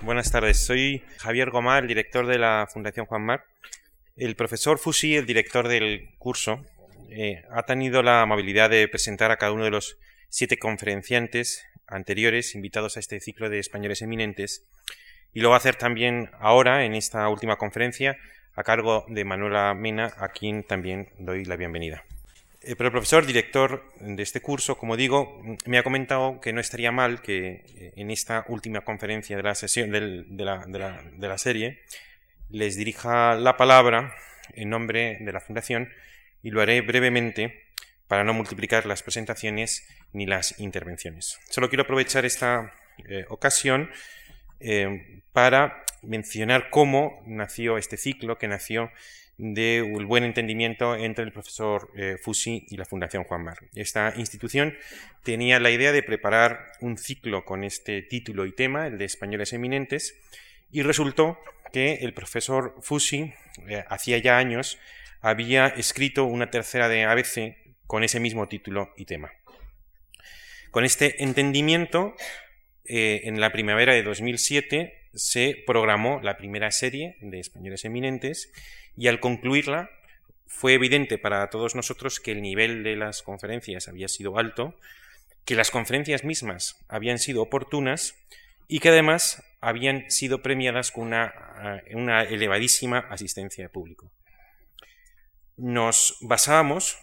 Buenas tardes, soy Javier Gomar, el director de la Fundación Juan Mar. El profesor Fusi, el director del curso, eh, ha tenido la amabilidad de presentar a cada uno de los siete conferenciantes anteriores invitados a este ciclo de españoles eminentes y lo va a hacer también ahora en esta última conferencia a cargo de Manuela Mena, a quien también doy la bienvenida. Eh, pero el profesor, director de este curso, como digo, me ha comentado que no estaría mal que eh, en esta última conferencia de la sesión de, la, serie les dirija la palabra en nombre de la Fundación y lo haré brevemente para no multiplicar las presentaciones ni las intervenciones. Solo quiero aprovechar esta eh, ocasión para mencionar cómo nació este ciclo, que nació del buen entendimiento entre el profesor eh, Fusi y la Fundación Juan Mar. Esta institución tenía la idea de preparar un ciclo con este título y tema, el de Españoles Eminentes, y resultó que el profesor Fusi, eh, hacía ya años, había escrito una tercera de ABC con ese mismo título y tema. Con este entendimiento, eh, en la primavera de 2007 se programó la primera serie de Españoles Eminentes y al concluirla fue evidente para todos nosotros que el nivel de las conferencias había sido alto, que las conferencias mismas habían sido oportunas y que además habían sido premiadas con una, eh, elevadísima asistencia de público. Nos basábamos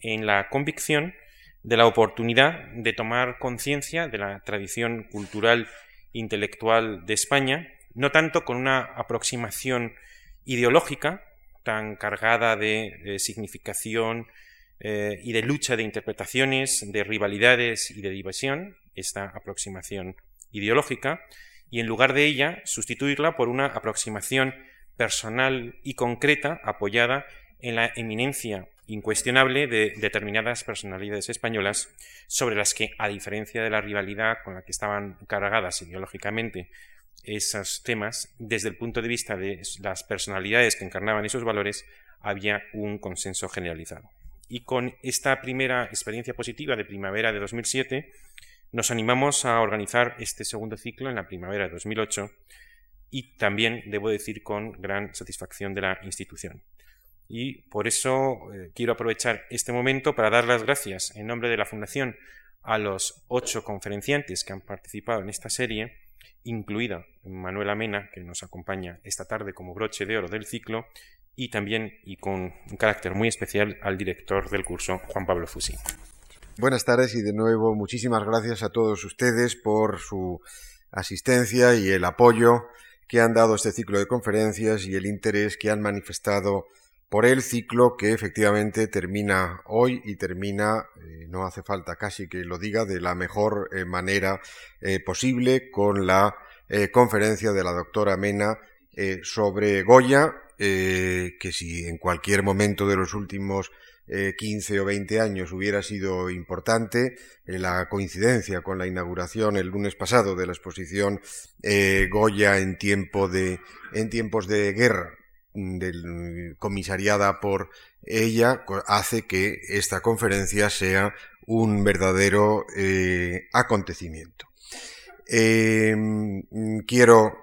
en la convicción de la oportunidad de tomar conciencia de la tradición cultural intelectual de España, no tanto con una aproximación ideológica tan cargada de, significación eh, y de lucha de interpretaciones, de rivalidades y de división, esta aproximación ideológica, y en lugar de ella sustituirla por una aproximación personal y concreta apoyada en la eminencia incuestionable de determinadas personalidades españolas sobre las que, a diferencia de la rivalidad con la que estaban cargadas ideológicamente esos temas, desde el punto de vista de las personalidades que encarnaban esos valores, había un consenso generalizado. Y con esta primera experiencia positiva de primavera de 2007, nos animamos a organizar este segundo ciclo en la primavera de 2008 y también, debo decir, con gran satisfacción de la institución. Y por eso eh, quiero aprovechar este momento para dar las gracias en nombre de la Fundación a los ocho conferenciantes que han participado en esta serie incluida Manuela Mena, que nos acompaña esta tarde como broche de oro del ciclo, y también, y con un carácter muy especial, al director del curso, Juan Pablo Fusi. Buenas tardes y de nuevo muchísimas gracias a todos ustedes por su asistencia y el apoyo que han dado este ciclo de conferencias y el interés que han manifestado por el ciclo que efectivamente termina hoy y termina, eh, no hace falta casi que lo diga, de la mejor eh, manera eh, posible con la conferencia de la doctora Mena sobre Goya, que si en cualquier momento de los últimos 15 o 20 años hubiera sido importante, la coincidencia con la inauguración el lunes pasado de la exposición Goya en, tiempo en tiempos de guerra del, comisariada por ella hace que esta conferencia sea un verdadero eh, acontecimiento. Em, quiero,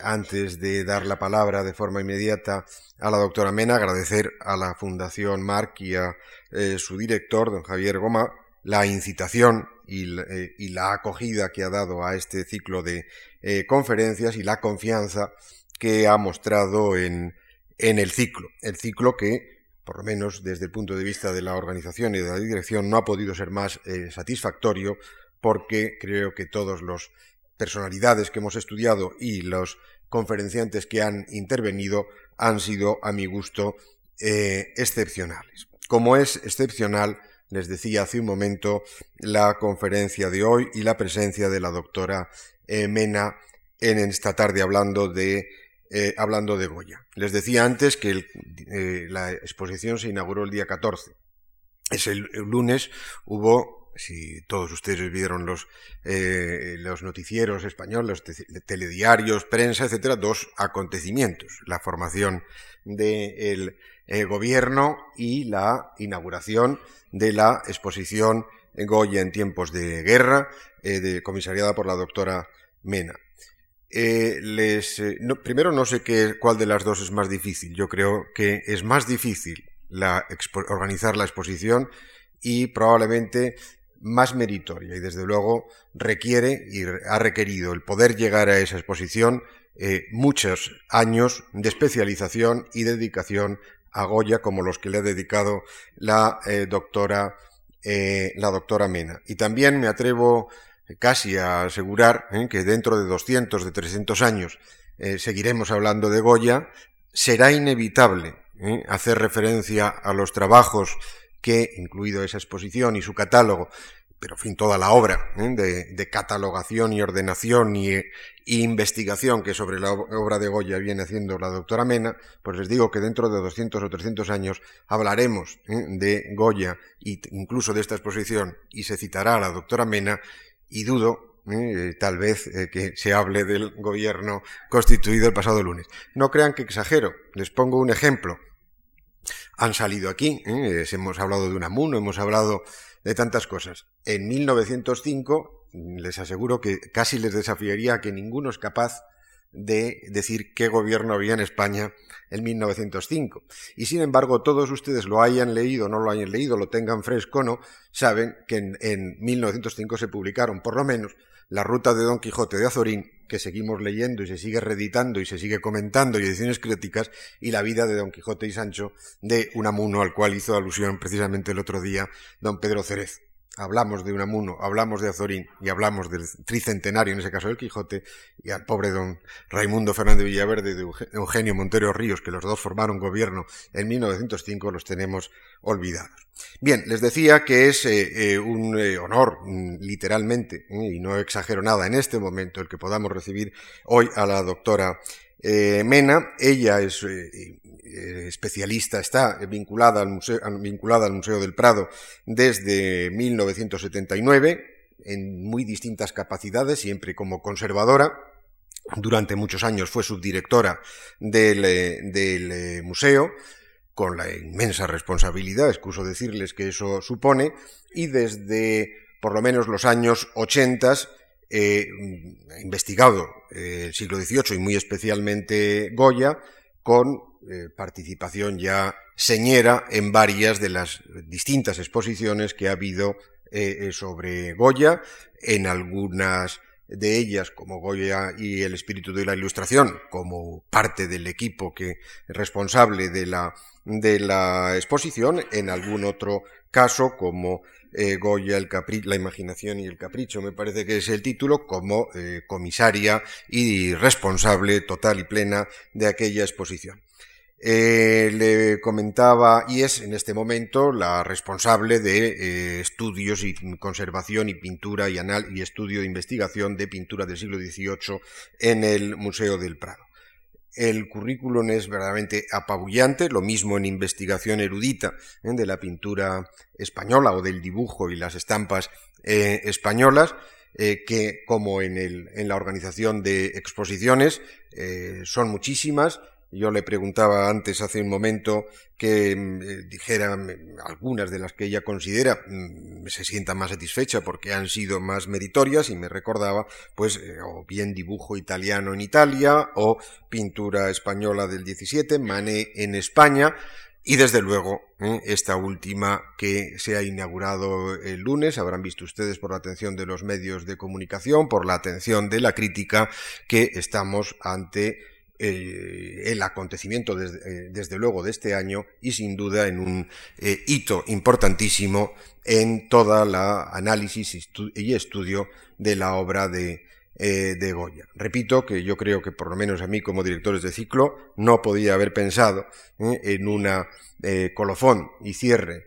antes de dar la palabra de forma inmediata a la doctora Mena, agradecer a la Fundación Marc y a eh, su director, don Javier Goma, la incitación y, eh, y, la acogida que ha dado a este ciclo de conferencias y la confianza que ha mostrado en, en el ciclo. El ciclo que, por lo menos desde el punto de vista de la organización y de la dirección, no ha podido ser más eh, satisfactorio porque creo que todos los personalidades que hemos estudiado y los conferenciantes que han intervenido han sido, a mi gusto, eh, excepcionales. Como es excepcional, les decía hace un momento, la conferencia de hoy y la presencia de la doctora eh, Mena en esta tarde hablando de eh, hablando de Goya. Les decía antes que eh, la exposición se inauguró el día 14. Es el, lunes hubo, si todos ustedes vieron los, eh, los noticieros españoles, los telediarios, prensa, etcétera, dos acontecimientos. La formación del gobierno y la inauguración de la exposición Goya en tiempos de guerra, de, comisariada por la doctora Mena. Eh, les, eh, primero no sé qué, cuál de las dos es más difícil. Yo creo que es más difícil organizar la exposición y probablemente más meritoria y desde luego requiere y ha requerido el poder llegar a esa exposición eh, muchos años de especialización y dedicación a Goya como los que le ha dedicado la doctora la doctora Mena. Y también me atrevo casi a asegurar ¿eh? que dentro de 200, de 300 años eh, seguiremos hablando de Goya, será inevitable ¿eh? hacer referencia a los trabajos que, incluido esa exposición y su catálogo, pero en fin, toda la obra de, catalogación y ordenación y, investigación que sobre la obra de Goya viene haciendo la doctora Mena, pues les digo que dentro de 200 o 300 años hablaremos de Goya e incluso de esta exposición y se citará a la doctora Mena y dudo eh, tal vez eh, que se hable del gobierno constituido el pasado lunes. No crean que exagero, les pongo un ejemplo. Han salido aquí, eh, hemos hablado de Unamuno, hemos hablado de tantas cosas. En 1905, les aseguro que casi les desafiaría que ninguno es capaz de decir qué gobierno había en España en 1905. Y sin embargo, todos ustedes lo hayan leído, no lo hayan leído, lo tengan fresco o no, saben que en, 1905 se publicaron, por lo menos, la ruta de Don Quijote de Azorín, que seguimos leyendo y se sigue reeditando y se sigue comentando y ediciones críticas, y la vida de Don Quijote y Sancho de Unamuno, al cual hizo alusión precisamente el otro día don Pedro Cerez hablamos de Unamuno, hablamos de Azorín y hablamos del tricentenario, en ese caso del Quijote, y al pobre don Raimundo Fernández Villaverde de Eugenio Montero Ríos, que los dos formaron gobierno en 1905, los tenemos olvidados. Bien, les decía que es eh, eh, un eh, honor, mm, literalmente, y no exagero nada en este momento, el que podamos recibir hoy a la doctora Mena. Ella es eh, especialista, está vinculada al, museo, vinculada al Museo del Prado desde 1979, en muy distintas capacidades, siempre como conservadora. Durante muchos años fue subdirectora del, eh, eh, museo, con la inmensa responsabilidad, excuso decirles que eso supone, y desde por lo menos los años 80 he investigado el siglo XVIII y muy especialmente Goya con eh, participación ya señera en varias de las distintas exposiciones que ha habido eh, eh, sobre Goya, en algunas de ellas como Goya y el espíritu de la ilustración, como parte del equipo que responsable de la, de la exposición, en algún otro caso como Goya, el la imaginación y el capricho, me parece que es el título, como comisaria y responsable total y plena de aquella exposición. Eh, le comentaba, y es en este momento la responsable de eh, estudios y conservación y pintura y, estudio de investigación de pintura del siglo XVIII en el Museo del Prado. El currículum es verdaderamente apabullante, lo mismo en investigación erudita ¿eh? de la pintura española o del dibujo y las estampas españolas, que como en, el, en, la organización de exposiciones son muchísimas yo le preguntaba antes, hace un momento, que mm, eh, dijera mm, algunas de las que ella considera mm, se sienta más satisfecha porque han sido más meritorias y me recordaba, pues, eh, o bien dibujo italiano en Italia o pintura española del 17, Mané en España, y desde luego, esta última que se ha inaugurado el lunes, habrán visto ustedes por la atención de los medios de comunicación, por la atención de la crítica, que estamos ante eh, el acontecimiento eh, desde, luego de este año y sin duda en un eh, hito importantísimo en toda la análisis y estudio de la obra de, de Goya. Repito que yo creo que por lo menos a mí como directores de ciclo no podía haber pensado en una colofón y cierre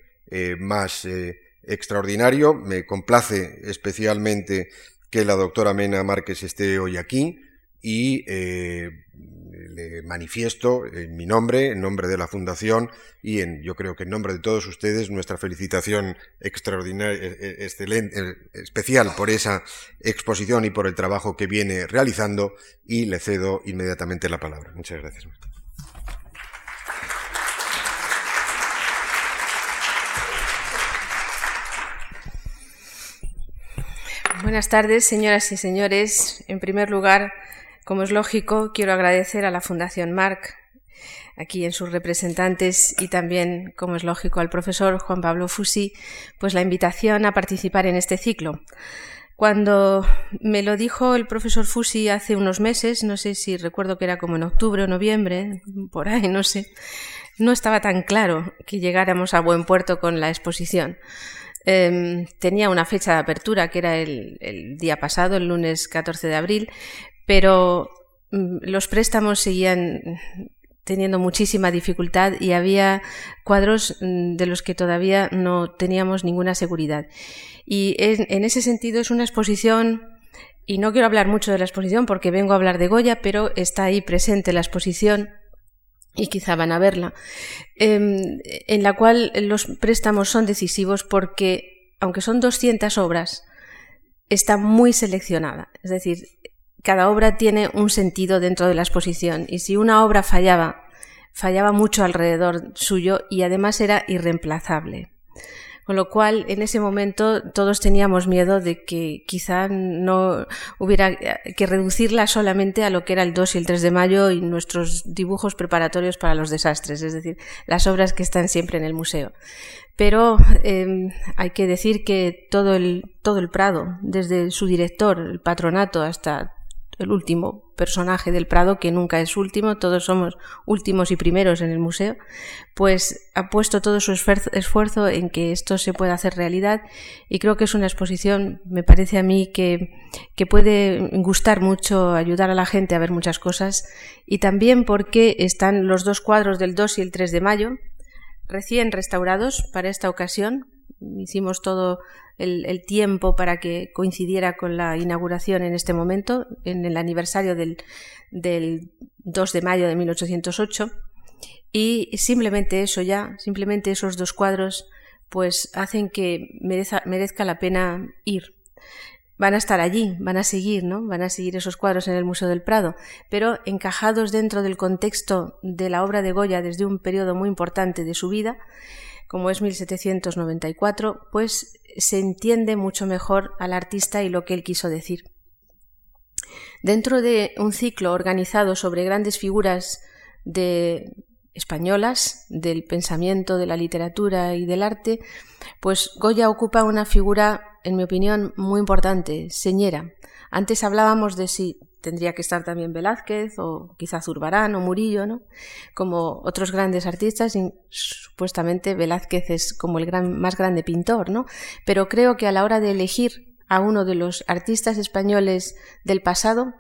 más extraordinario. Me complace especialmente que la doctora Mena Márquez esté hoy aquí y le manifiesto en mi nombre, en nombre de la Fundación y en, yo creo que en nombre de todos ustedes, nuestra felicitación extraordinaria, eh, eh, excelente, eh, especial por esa exposición y por el trabajo que viene realizando y le cedo inmediatamente la palabra. Muchas gracias. Buenas tardes, señoras y señores. En primer lugar, Como es lógico, quiero agradecer a la Fundación Marc, aquí en sus representantes y también, como es lógico, al profesor Juan Pablo Fusi, pues la invitación a participar en este ciclo. Cuando me lo dijo el profesor Fusi hace unos meses, no sé si recuerdo que era como en octubre o noviembre, por ahí, no sé, no estaba tan claro que llegáramos a buen puerto con la exposición. Em, tenía una fecha de apertura que era el, el, día pasado, el lunes 14 de abril, pero mm, los préstamos seguían teniendo muchísima dificultad y había cuadros mm, de los que todavía no teníamos ninguna seguridad. Y en, ese sentido es una exposición, y no quiero hablar mucho de la exposición porque vengo a hablar de Goya, pero está ahí presente la exposición y quizá van a verla, em, en la cual los préstamos son decisivos porque, aunque son 200 obras, está muy seleccionada. Es decir, cada obra tiene un sentido dentro de la exposición y si una obra fallaba, fallaba mucho alrededor suyo y además era irreemplazable. Con lo cual, en ese momento todos teníamos miedo de que quizá no hubiera que reducirla solamente a lo que era el 2 y el 3 de mayo y nuestros dibujos preparatorios para los desastres, es decir, las obras que están siempre en el museo. Pero eh, hay que decir que todo el, todo el Prado, desde su director, el patronato, hasta el último personaje del Prado, que nunca es último, todos somos últimos y primeros en el museo, pues ha puesto todo su esfuerzo en que esto se pueda hacer realidad y creo que es una exposición, me parece a mí, que, que puede gustar mucho, ayudar a la gente a ver muchas cosas y también porque están los dos cuadros del 2 y el 3 de mayo, recién restaurados para esta ocasión, hicimos todo el, tiempo para que coincidiera con la inauguración en este momento, en el aniversario del, del 2 de mayo de 1808. Y simplemente eso ya, simplemente esos dos cuadros, pues hacen que merezca, merezca la pena ir. Van a estar allí, van a seguir, ¿no? Van a seguir esos cuadros en el Museo del Prado, pero encajados dentro del contexto de la obra de Goya desde un periodo muy importante de su vida, como es 1794, pues se entiende mucho mejor al artista y lo que él quiso decir. Dentro de un ciclo organizado sobre grandes figuras de españolas del pensamiento, de la literatura y del arte, pues Goya ocupa una figura, en mi opinión, muy importante, señera. Antes hablábamos de si tendría que estar también Velázquez o quizá Zurbarán o Murillo, ¿no? Como otros grandes artistas, y supuestamente Velázquez es como el gran, más grande pintor, ¿no? Pero creo que a la hora de elegir a uno de los artistas españoles del pasado,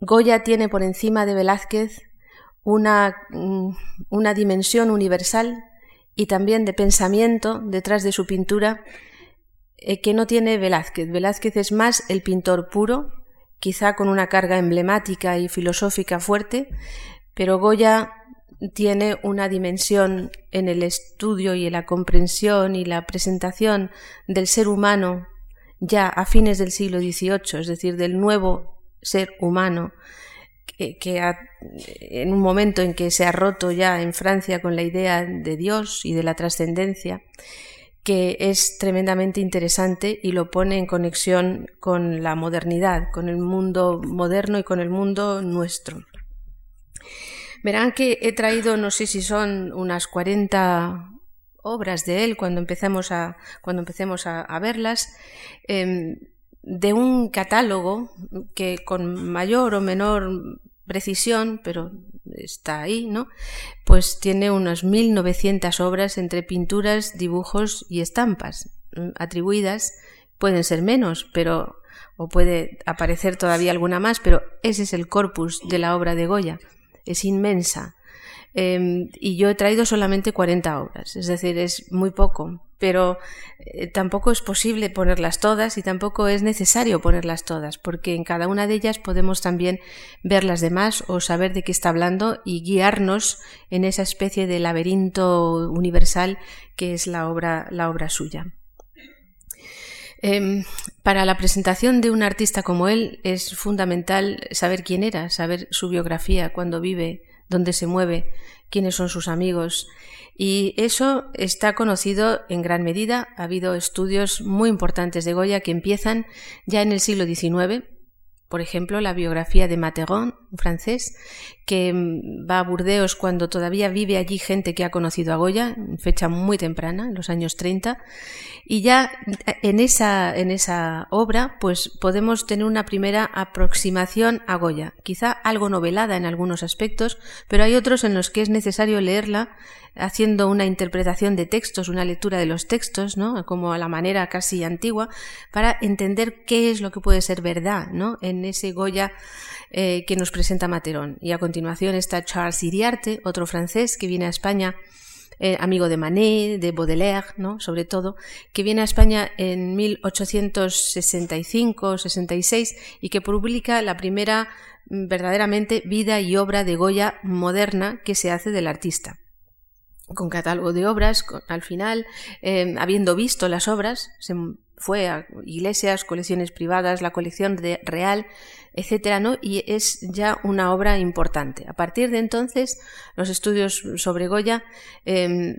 Goya tiene por encima de Velázquez una, mm, una dimensión universal y también de pensamiento detrás de su pintura eh, que no tiene Velázquez. Velázquez es más el pintor puro, quizá con una carga emblemática y filosófica fuerte, pero Goya tiene una dimensión en el estudio y en la comprensión y la presentación del ser humano ya a fines del siglo XVIII, es decir, del nuevo ser humano, que, en un momento en que se ha roto ya en Francia con la idea de Dios y de la trascendencia, que es tremendamente interesante y lo pone en conexión con la modernidad, con el mundo moderno y con el mundo nuestro. Verán que he traído, no sé si son unas 40 obras de él cuando empecemos a, cuando a, verlas, em, de un catálogo que con mayor o menor precisión, pero está ahí, ¿no? Pues tiene unas 1900 obras entre pinturas, dibujos y estampas mm, atribuidas. Pueden ser menos, pero o puede aparecer todavía alguna más, pero ese es el corpus de la obra de Goya. Es inmensa. Em, y yo he traído solamente 40 obras, es decir, es muy poco, pero eh, tampoco es posible ponerlas todas y tampoco es necesario ponerlas todas, porque en cada una de ellas podemos también ver las demás o saber de qué está hablando y guiarnos en esa especie de laberinto universal que es la obra, la obra suya. Em, para la presentación de un artista como él es fundamental saber quién era, saber su biografía, cuando vive, dónde se mueve, quiénes son sus amigos. Y eso está conocido en gran medida. Ha habido estudios muy importantes de Goya que empiezan ya en el siglo XIX, Por ejemplo, la biografía de Materon, un francés, que mm, va a Burdeos cuando todavía vive allí gente que ha conocido a Goya, en fecha muy temprana, en los años 30, y ya en esa, en esa obra pues podemos tener una primera aproximación a Goya, quizá algo novelada en algunos aspectos, pero hay otros en los que es necesario leerla haciendo una interpretación de textos, una lectura de los textos, ¿no? como a la manera casi antigua, para entender qué es lo que puede ser verdad ¿no? en ese Goya eh, que nos presenta Materón. Y a continuación está Charles Iriarte, otro francés que viene a España eh, amigo de Manet, de Baudelaire, ¿no? sobre todo, que viene a España en 1865-66 y que publica la primera mm, verdaderamente vida y obra de Goya moderna que se hace del artista con catálogo de obras, al final, eh, habiendo visto las obras, se fue a iglesias, colecciones privadas, la colección de real, etcétera, ¿no? Y es ya una obra importante. A partir de entonces, los estudios sobre Goya em,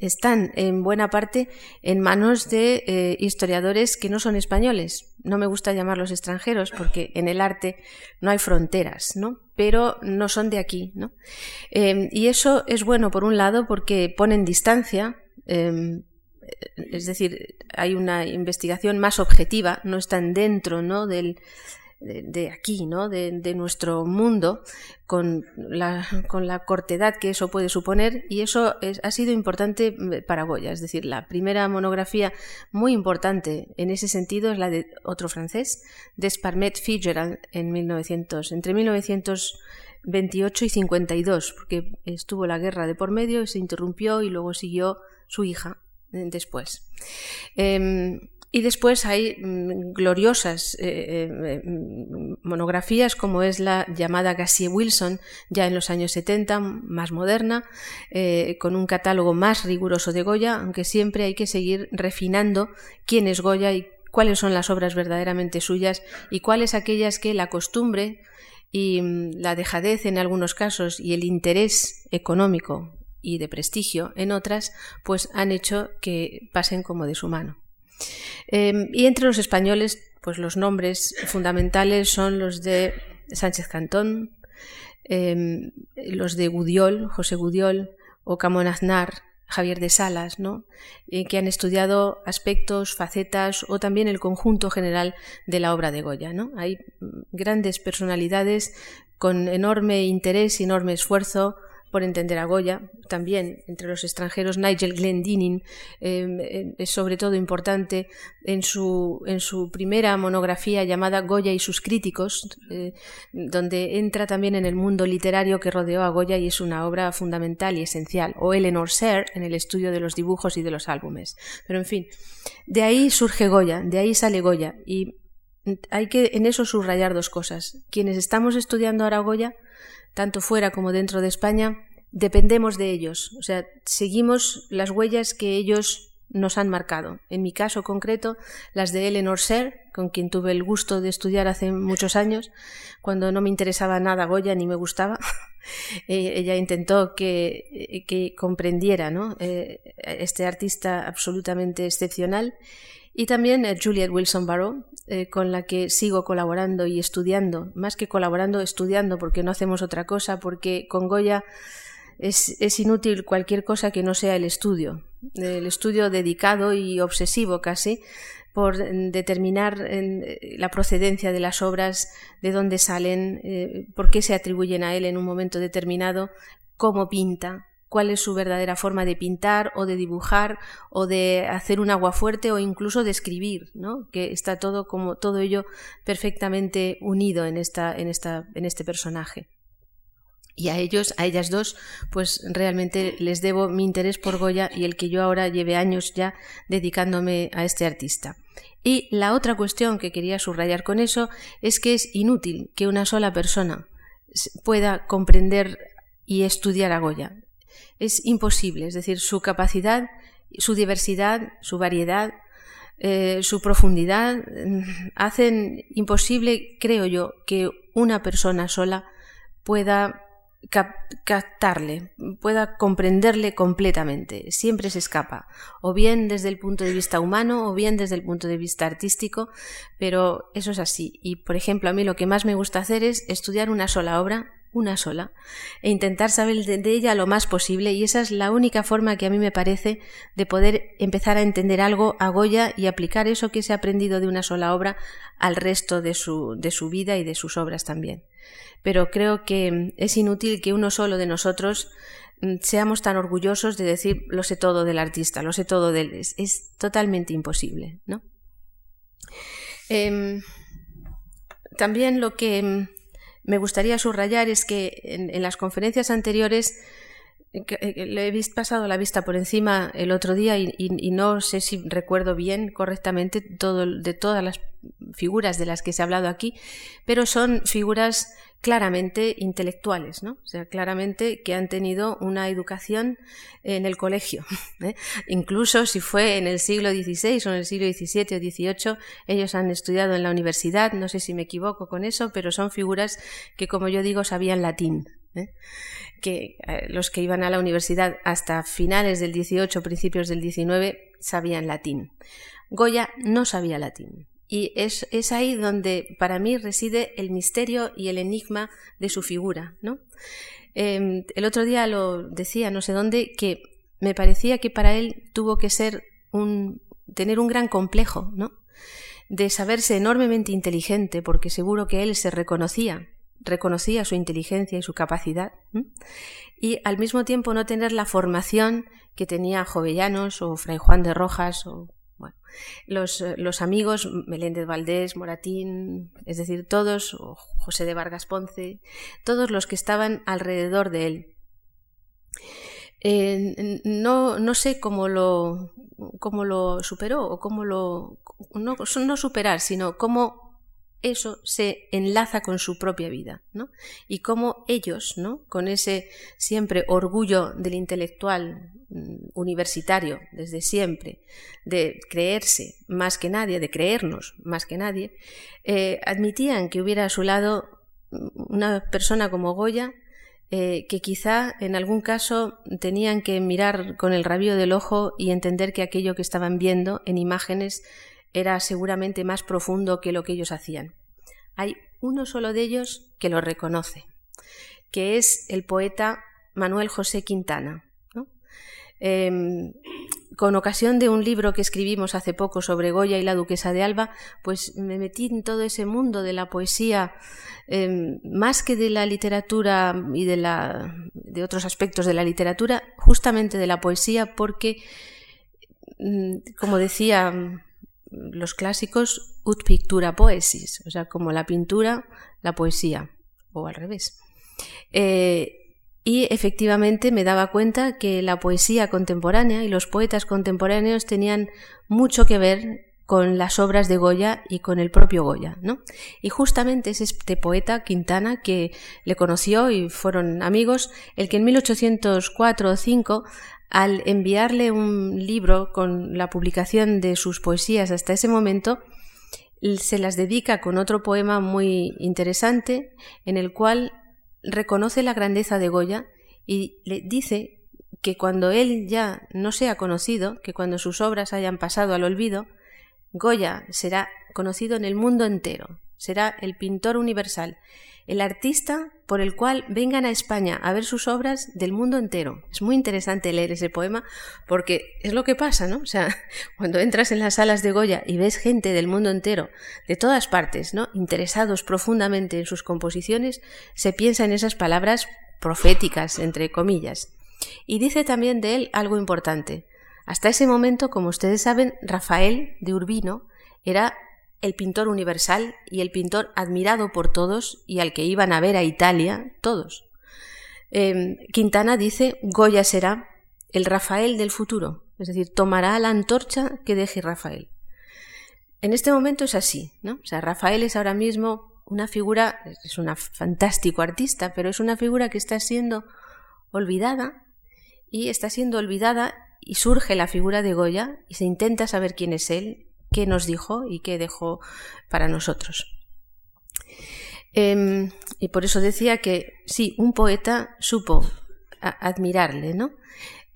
están en buena parte en manos de eh, historiadores que no son españoles. No me gusta llamarlos extranjeros porque en el arte no hay fronteras, ¿no? Pero no son de aquí, ¿no? Em, y eso es bueno por un lado porque ponen distancia em, es decir, hay una investigación más objetiva, no están dentro ¿no? Del, de, aquí, ¿no? De, nuestro mundo, con la, con cortedad que eso puede suponer, y eso ha sido importante mm, para Goya. Es decir, la primera monografía muy importante en ese sentido es la de otro francés, Desparmet Fitzgerald, en 1900, entre 1928 y 52, porque estuvo la guerra de por medio, se interrumpió y luego siguió su hija, después. Em, y después hay mm, gloriosas eh, eh, mm, monografías como es la llamada Gassier Wilson, ya en los años 70, más moderna, eh, con un catálogo más riguroso de Goya, aunque siempre hay que seguir refinando quién es Goya y cuáles son las obras verdaderamente suyas y cuáles aquellas que la costumbre y mm, la dejadez en algunos casos y el interés económico y de prestigio en otras, pues han hecho que pasen como de su mano. Em, y entre los españoles, pues los nombres fundamentales son los de Sánchez Cantón, em, los de Gudiol, José Gudiol, o Camón Aznar, Javier de Salas, ¿no? que han estudiado aspectos, facetas o también el conjunto general de la obra de Goya. ¿no? Hay grandes personalidades con enorme interés y enorme esfuerzo por entender a Goya. También entre los extranjeros Nigel Glendinning em, em, es sobre todo importante en su, en su primera monografía llamada Goya y sus críticos, eh, donde entra también en el mundo literario que rodeó a Goya y es una obra fundamental y esencial. O Eleanor Serre en el estudio de los dibujos y de los álbumes. Pero en fin, de ahí surge Goya, de ahí sale Goya y hay que en eso subrayar dos cosas. Quienes estamos estudiando ahora Goya tanto fuera como dentro de España, dependemos de ellos. O sea, seguimos las huellas que ellos nos han marcado. En mi caso concreto, las de Eleanor Serre, con quien tuve el gusto de estudiar hace muchos años, cuando no me interesaba nada Goya ni me gustaba. Eh, ella intentó que, que comprendiera ¿no? Eh, este artista absolutamente excepcional. Y también eh, Juliet Wilson Barrow, eh, con la que sigo colaborando y estudiando, más que colaborando, estudiando, porque no hacemos otra cosa, porque con Goya es, es inútil cualquier cosa que no sea el estudio, el estudio dedicado y obsesivo casi por determinar eh, la procedencia de las obras, de dónde salen, eh, por qué se atribuyen a él en un momento determinado, cómo pinta, cuál es su verdadera forma de pintar o de dibujar o de hacer un agua fuerte o incluso de escribir, ¿no? que está todo como todo ello perfectamente unido en, esta, en, esta, en este personaje. Y a ellos, a ellas dos, pues realmente les debo mi interés por Goya y el que yo ahora lleve años ya dedicándome a este artista. Y la otra cuestión que quería subrayar con eso es que es inútil que una sola persona pueda comprender y estudiar a Goya es imposible. Es decir, su capacidad, su diversidad, su variedad, eh, su profundidad mm, hacen imposible, creo yo, que una persona sola pueda captarle, pueda comprenderle completamente. Siempre se escapa, o bien desde el punto de vista humano, o bien desde el punto de vista artístico, pero eso es así. Y, por ejemplo, a mí lo que más me gusta hacer es estudiar una sola obra una sola, e intentar saber de, ella lo más posible, y esa es la única forma que a mí me parece de poder empezar a entender algo a Goya y aplicar eso que se ha aprendido de una sola obra al resto de su, de su vida y de sus obras también. Pero creo que es inútil que uno solo de nosotros mm, seamos tan orgullosos de decir lo sé todo del artista, lo sé todo del... Es, es totalmente imposible, ¿no? Em, también lo que mm, me gustaría subrayar es que en, las conferencias anteriores eh, le he pasado la vista por encima el otro día y, no sé si recuerdo bien correctamente todo, de todas las figuras de las que se ha hablado aquí, pero son figuras claramente intelectuales, ¿no? O sea, claramente que han tenido una educación en el colegio. ¿eh? Incluso si fue en el siglo XVI o en el siglo XVII o XVIII, ellos han estudiado en la universidad, no sé si me equivoco con eso, pero son figuras que, como yo digo, sabían latín. ¿eh? que eh, los que iban a la universidad hasta finales del XVIII, principios del XIX, sabían latín. Goya no sabía latín. Y es, es, ahí donde para mí reside el misterio y el enigma de su figura. ¿no? Em, el otro día lo decía, no sé dónde, que me parecía que para él tuvo que ser un, tener un gran complejo, ¿no? de saberse enormemente inteligente, porque seguro que él se reconocía, reconocía su inteligencia y su capacidad, y al mismo tiempo no tener la formación que tenía Jovellanos o Fray Juan de Rojas o los, eh, los, amigos, Meléndez Valdés, Moratín, es decir, todos, José de Vargas Ponce, todos los que estaban alrededor de él. Eh, no, no, sé cómo lo, cómo lo superó o cómo lo... No, no superar, sino cómo eso se enlaza con su propia vida, ¿no? Y cómo ellos, ¿no? Con ese siempre orgullo del intelectual mm, universitario, desde siempre, de creerse más que nadie, de creernos más que nadie, eh, admitían que hubiera a su lado una persona como Goya, eh, que quizá en algún caso tenían que mirar con el rabio del ojo y entender que aquello que estaban viendo en imágenes era seguramente más profundo que lo que ellos hacían. Hay uno solo de ellos que lo reconoce, que es el poeta Manuel José Quintana. Em, con ocasión de un libro que escribimos hace poco sobre Goya y la duquesa de Alba, pues me metí en todo ese mundo de la poesía, em, más que de la literatura y de, otros aspectos de la literatura, justamente de la poesía, porque, mm, como decía los clásicos ut pictura poesis, o sea, como la pintura, la poesía, o al revés. Eh, y efectivamente me daba cuenta que la poesía contemporánea y los poetas contemporáneos tenían mucho que ver con las obras de Goya y con el propio Goya, ¿no? Y justamente es este poeta, Quintana, que le conoció y fueron amigos, el que en 1804 o 5 al enviarle un libro con la publicación de sus poesías hasta ese momento, se las dedica con otro poema muy interesante en el cual reconoce la grandeza de Goya y le dice que cuando él ya no sea conocido, que cuando sus obras hayan pasado al olvido, Goya será conocido en el mundo entero, será el pintor universal el artista por el cual vengan a España a ver sus obras del mundo entero. Es muy interesante leer ese poema porque es lo que pasa, ¿no? O sea, cuando entras en las salas de Goya y ves gente del mundo entero, de todas partes, ¿no? Interesados profundamente en sus composiciones, se piensa en esas palabras proféticas, entre comillas. Y dice también de él algo importante. Hasta ese momento, como ustedes saben, Rafael de Urbino era el pintor universal y el pintor admirado por todos y al que iban a ver a Italia todos. Em, Quintana dice, Goya será el Rafael del futuro, es decir, tomará la antorcha que deje Rafael. En este momento es así, ¿no? O sea, Rafael es ahora mismo una figura, es un fantástico artista, pero es una figura que está siendo olvidada y está siendo olvidada y surge la figura de Goya y se intenta saber quién es él qué nos dijo y qué dejó para nosotros. Em, y por eso decía que sí, un poeta supo admirarle, ¿no?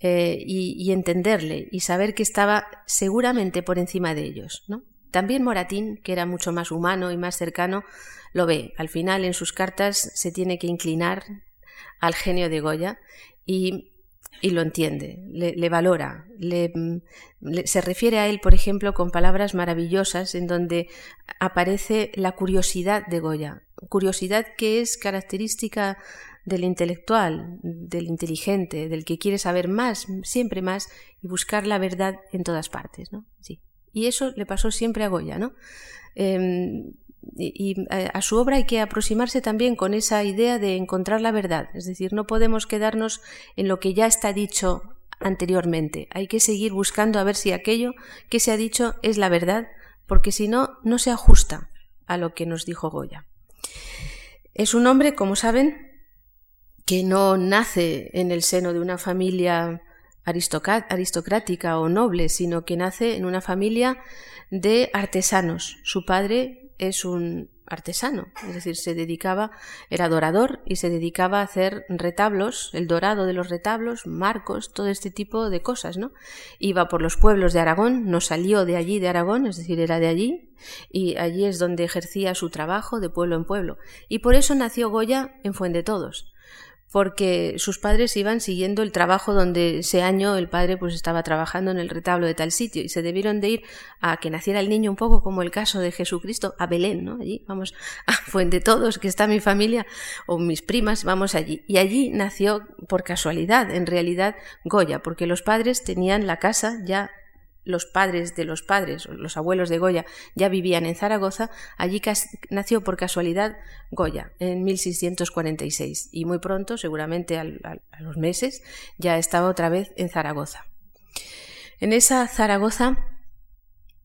Eh, y, entenderle y saber que estaba seguramente por encima de ellos, ¿no? También Moratín, que era mucho más humano y más cercano, lo ve. Al final, en sus cartas, se tiene que inclinar al genio de Goya y, lo entiende, le, valora, se refiere a él, por ejemplo, con palabras maravillosas en donde aparece la curiosidad de Goya, curiosidad que es característica del intelectual, del inteligente, del que quiere saber más, siempre más, y buscar la verdad en todas partes, ¿no? Sí. Y eso le pasó siempre a Goya, ¿no? Em, y, eh, a su obra hay que aproximarse también con esa idea de encontrar la verdad, es decir, no podemos quedarnos en lo que ya está dicho anteriormente, hay que seguir buscando a ver si aquello que se ha dicho es la verdad, porque si no, no se ajusta a lo que nos dijo Goya. Es un hombre, como saben, que no nace en el seno de una familia aristocrática o noble, sino que nace en una familia de artesanos. Su padre es un artesano, es decir, se dedicaba, era dorador y se dedicaba a hacer retablos, el dorado de los retablos, marcos, todo este tipo de cosas, ¿no? Iba por los pueblos de Aragón, no salió de allí de Aragón, es decir, era de allí, y allí es donde ejercía su trabajo de pueblo en pueblo. Y por eso nació Goya en Fuente Todos porque sus padres iban siguiendo el trabajo donde ese año el padre pues estaba trabajando en el retablo de tal sitio y se debieron de ir a que naciera el niño un poco como el caso de Jesucristo a Belén, ¿no? Allí vamos a Fuente Todos, que está mi familia o mis primas, vamos allí. Y allí nació por casualidad, en realidad, Goya, porque los padres tenían la casa ya los padres de los padres, los abuelos de Goya, ya vivían en Zaragoza, allí nació por casualidad Goya en 1646 y muy pronto, seguramente a los meses, ya estaba otra vez en Zaragoza. En esa Zaragoza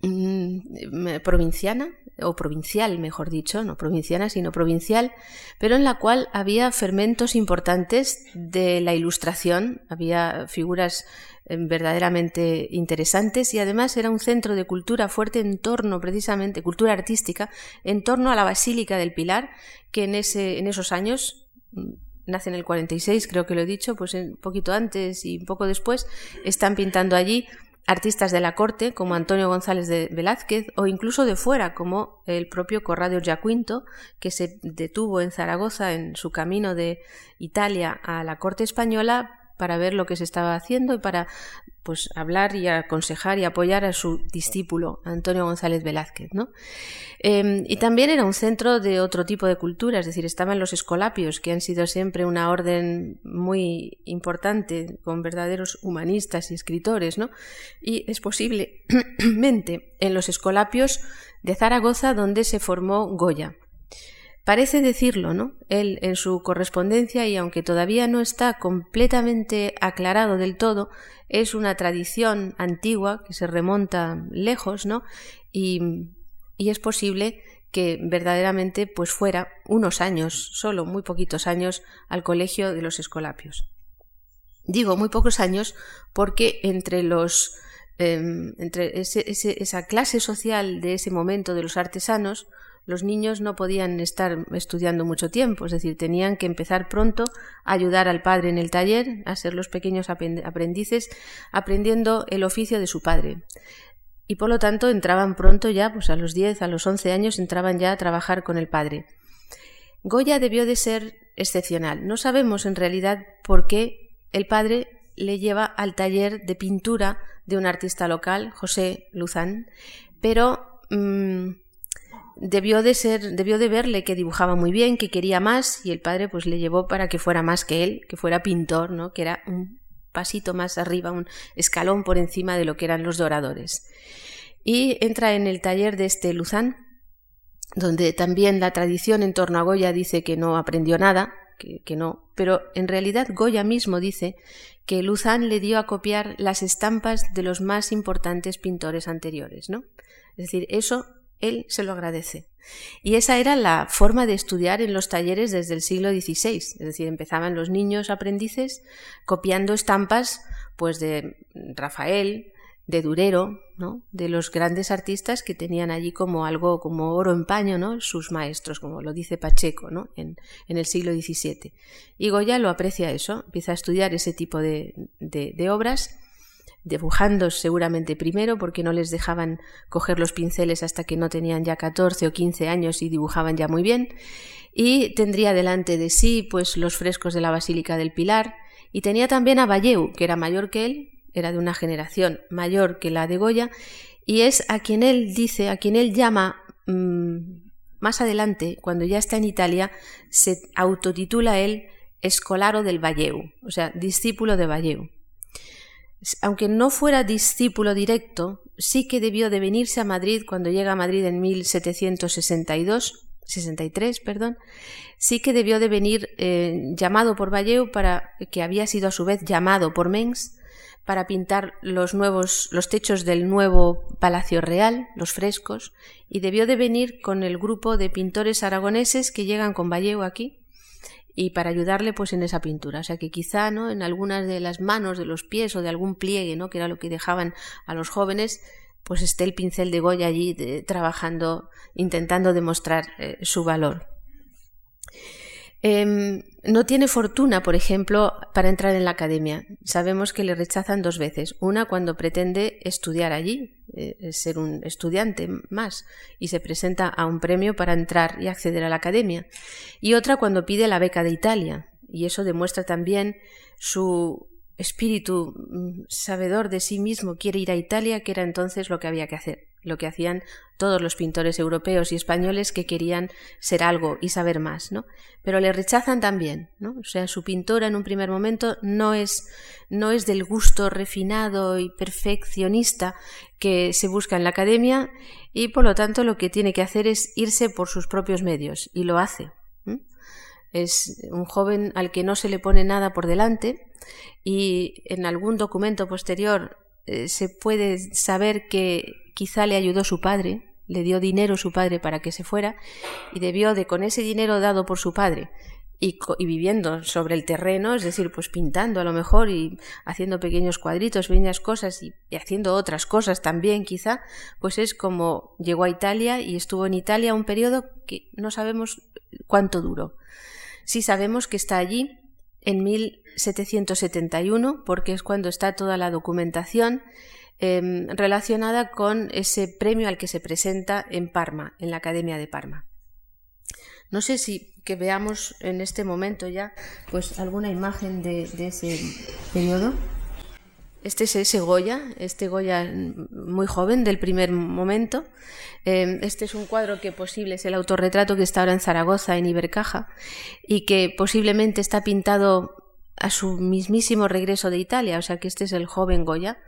mm, provinciana, o provincial, mejor dicho, no provinciana, sino provincial, pero en la cual había fermentos importantes de la ilustración, había figuras eh, verdaderamente interesantes y además era un centro de cultura fuerte en torno precisamente, cultura artística, en torno a la Basílica del Pilar, que en, ese, en esos años mm, nace en el 46, creo que lo he dicho, pues un poquito antes y un poco después, están pintando allí artistas de la corte como Antonio González de Velázquez o incluso de fuera como el propio Corrado Giaquinto que se detuvo en Zaragoza en su camino de Italia a la corte española para ver lo que se estaba haciendo y para pues hablar y aconsejar y apoyar a su discípulo Antonio González Velázquez, ¿no? Em, y también era un centro de otro tipo de cultura, es decir, estaban los escolapios, que han sido siempre una orden muy importante, con verdaderos humanistas y escritores, ¿no? Y es posiblemente en los escolapios de Zaragoza donde se formó Goya. Parece decirlo, ¿no? Él en su correspondencia, y aunque todavía no está completamente aclarado del todo, es una tradición antigua que se remonta lejos, ¿no? Y, es posible que verdaderamente pues fuera unos años, solo muy poquitos años, al colegio de los escolapios. Digo muy pocos años porque entre los em, entre esa clase social de ese momento de los artesanos, los niños no podían estar estudiando mucho tiempo, es decir, tenían que empezar pronto a ayudar al padre en el taller, a ser los pequeños aprendices, aprendiendo el oficio de su padre. Y por lo tanto entraban pronto ya, pues a los 10, a los 11 años entraban ya a trabajar con el padre. Goya debió de ser excepcional. No sabemos en realidad por qué el padre le lleva al taller de pintura de un artista local, José Luzán, pero mm, debió de ser, debió de verle que dibujaba muy bien, que quería más, y el padre pues le llevó para que fuera más que él, que fuera pintor, ¿no? que era un pasito más arriba, un escalón por encima de lo que eran los doradores. Y entra en el taller de este Luzán, donde también la tradición en torno a Goya dice que no aprendió nada, que, que, no, pero en realidad Goya mismo dice que Luzán le dio a copiar las estampas de los más importantes pintores anteriores, ¿no? Es decir, eso él se lo agradece. Y esa era la forma de estudiar en los talleres desde el siglo XVI, es decir, empezaban los niños aprendices copiando estampas pues de Rafael, de Durero, ¿no? de los grandes artistas que tenían allí como algo, como oro en paño, ¿no? sus maestros, como lo dice Pacheco ¿no? en, el siglo XVII. Y Goya lo aprecia eso, empieza a estudiar ese tipo de, de obras dibujando seguramente primero porque no les dejaban coger los pinceles hasta que no tenían ya 14 o 15 años y dibujaban ya muy bien y tendría delante de sí pues los frescos de la Basílica del Pilar y tenía también a Valleu que era mayor que él era de una generación mayor que la de Goya, y es a quien él dice, a quien él llama mm, más adelante, cuando ya está en Italia, se autotitula él Escolaro del Valleu, o sea, discípulo de Valleu. Aunque no fuera discípulo directo, sí que debió de venirse a Madrid cuando llega a Madrid en 1762, 63, perdón, sí que debió de venir eh, llamado por Valleu para que había sido a su vez llamado por Mengs para pintar los nuevos los techos del nuevo Palacio Real, los frescos, y debió de venir con el grupo de pintores aragoneses que llegan con Vallego aquí y para ayudarle pues en esa pintura, o sea que quizá no en algunas de las manos, de los pies o de algún pliegue, ¿no? que era lo que dejaban a los jóvenes, pues esté el pincel de Goya allí trabajando, intentando demostrar eh, su valor. Em, no tiene fortuna, por ejemplo, para entrar en la academia. Sabemos que le rechazan dos veces. Una cuando pretende estudiar allí, eh, ser un estudiante más, y se presenta a un premio para entrar y acceder a la academia. Y otra cuando pide la beca de Italia. Y eso demuestra también su espíritu mm, sabedor de sí mismo, quiere ir a Italia, que era entonces lo que había que hacer lo que hacían todos los pintores europeos y españoles que querían ser algo y saber más, ¿no? Pero le rechazan también, ¿no? O sea, su pintura en un primer momento no es, no es del gusto refinado y perfeccionista que se busca en la academia y por lo tanto lo que tiene que hacer es irse por sus propios medios y lo hace. Es un joven al que no se le pone nada por delante y en algún documento posterior eh, se puede saber que quizá le ayudó su padre, le dio dinero su padre para que se fuera y debió de con ese dinero dado por su padre y, viviendo sobre el terreno, es decir, pues pintando a lo mejor y haciendo pequeños cuadritos, pequeñas cosas y, y, haciendo otras cosas también quizá, pues es como llegó a Italia y estuvo en Italia un periodo que no sabemos cuánto duró. Sí sabemos que está allí en 1771 porque es cuando está toda la documentación Em, relacionada con ese premio al que se presenta en Parma, en la Academia de Parma. No sé si que veamos en este momento ya pues alguna imagen de, ese periodo. Este es ese Goya, este Goya muy joven del primer momento. Em, este es un cuadro que posible es el autorretrato que está ahora en Zaragoza, en Ibercaja, y que posiblemente está pintado a su mismísimo regreso de Italia, o sea que este es el joven Goya.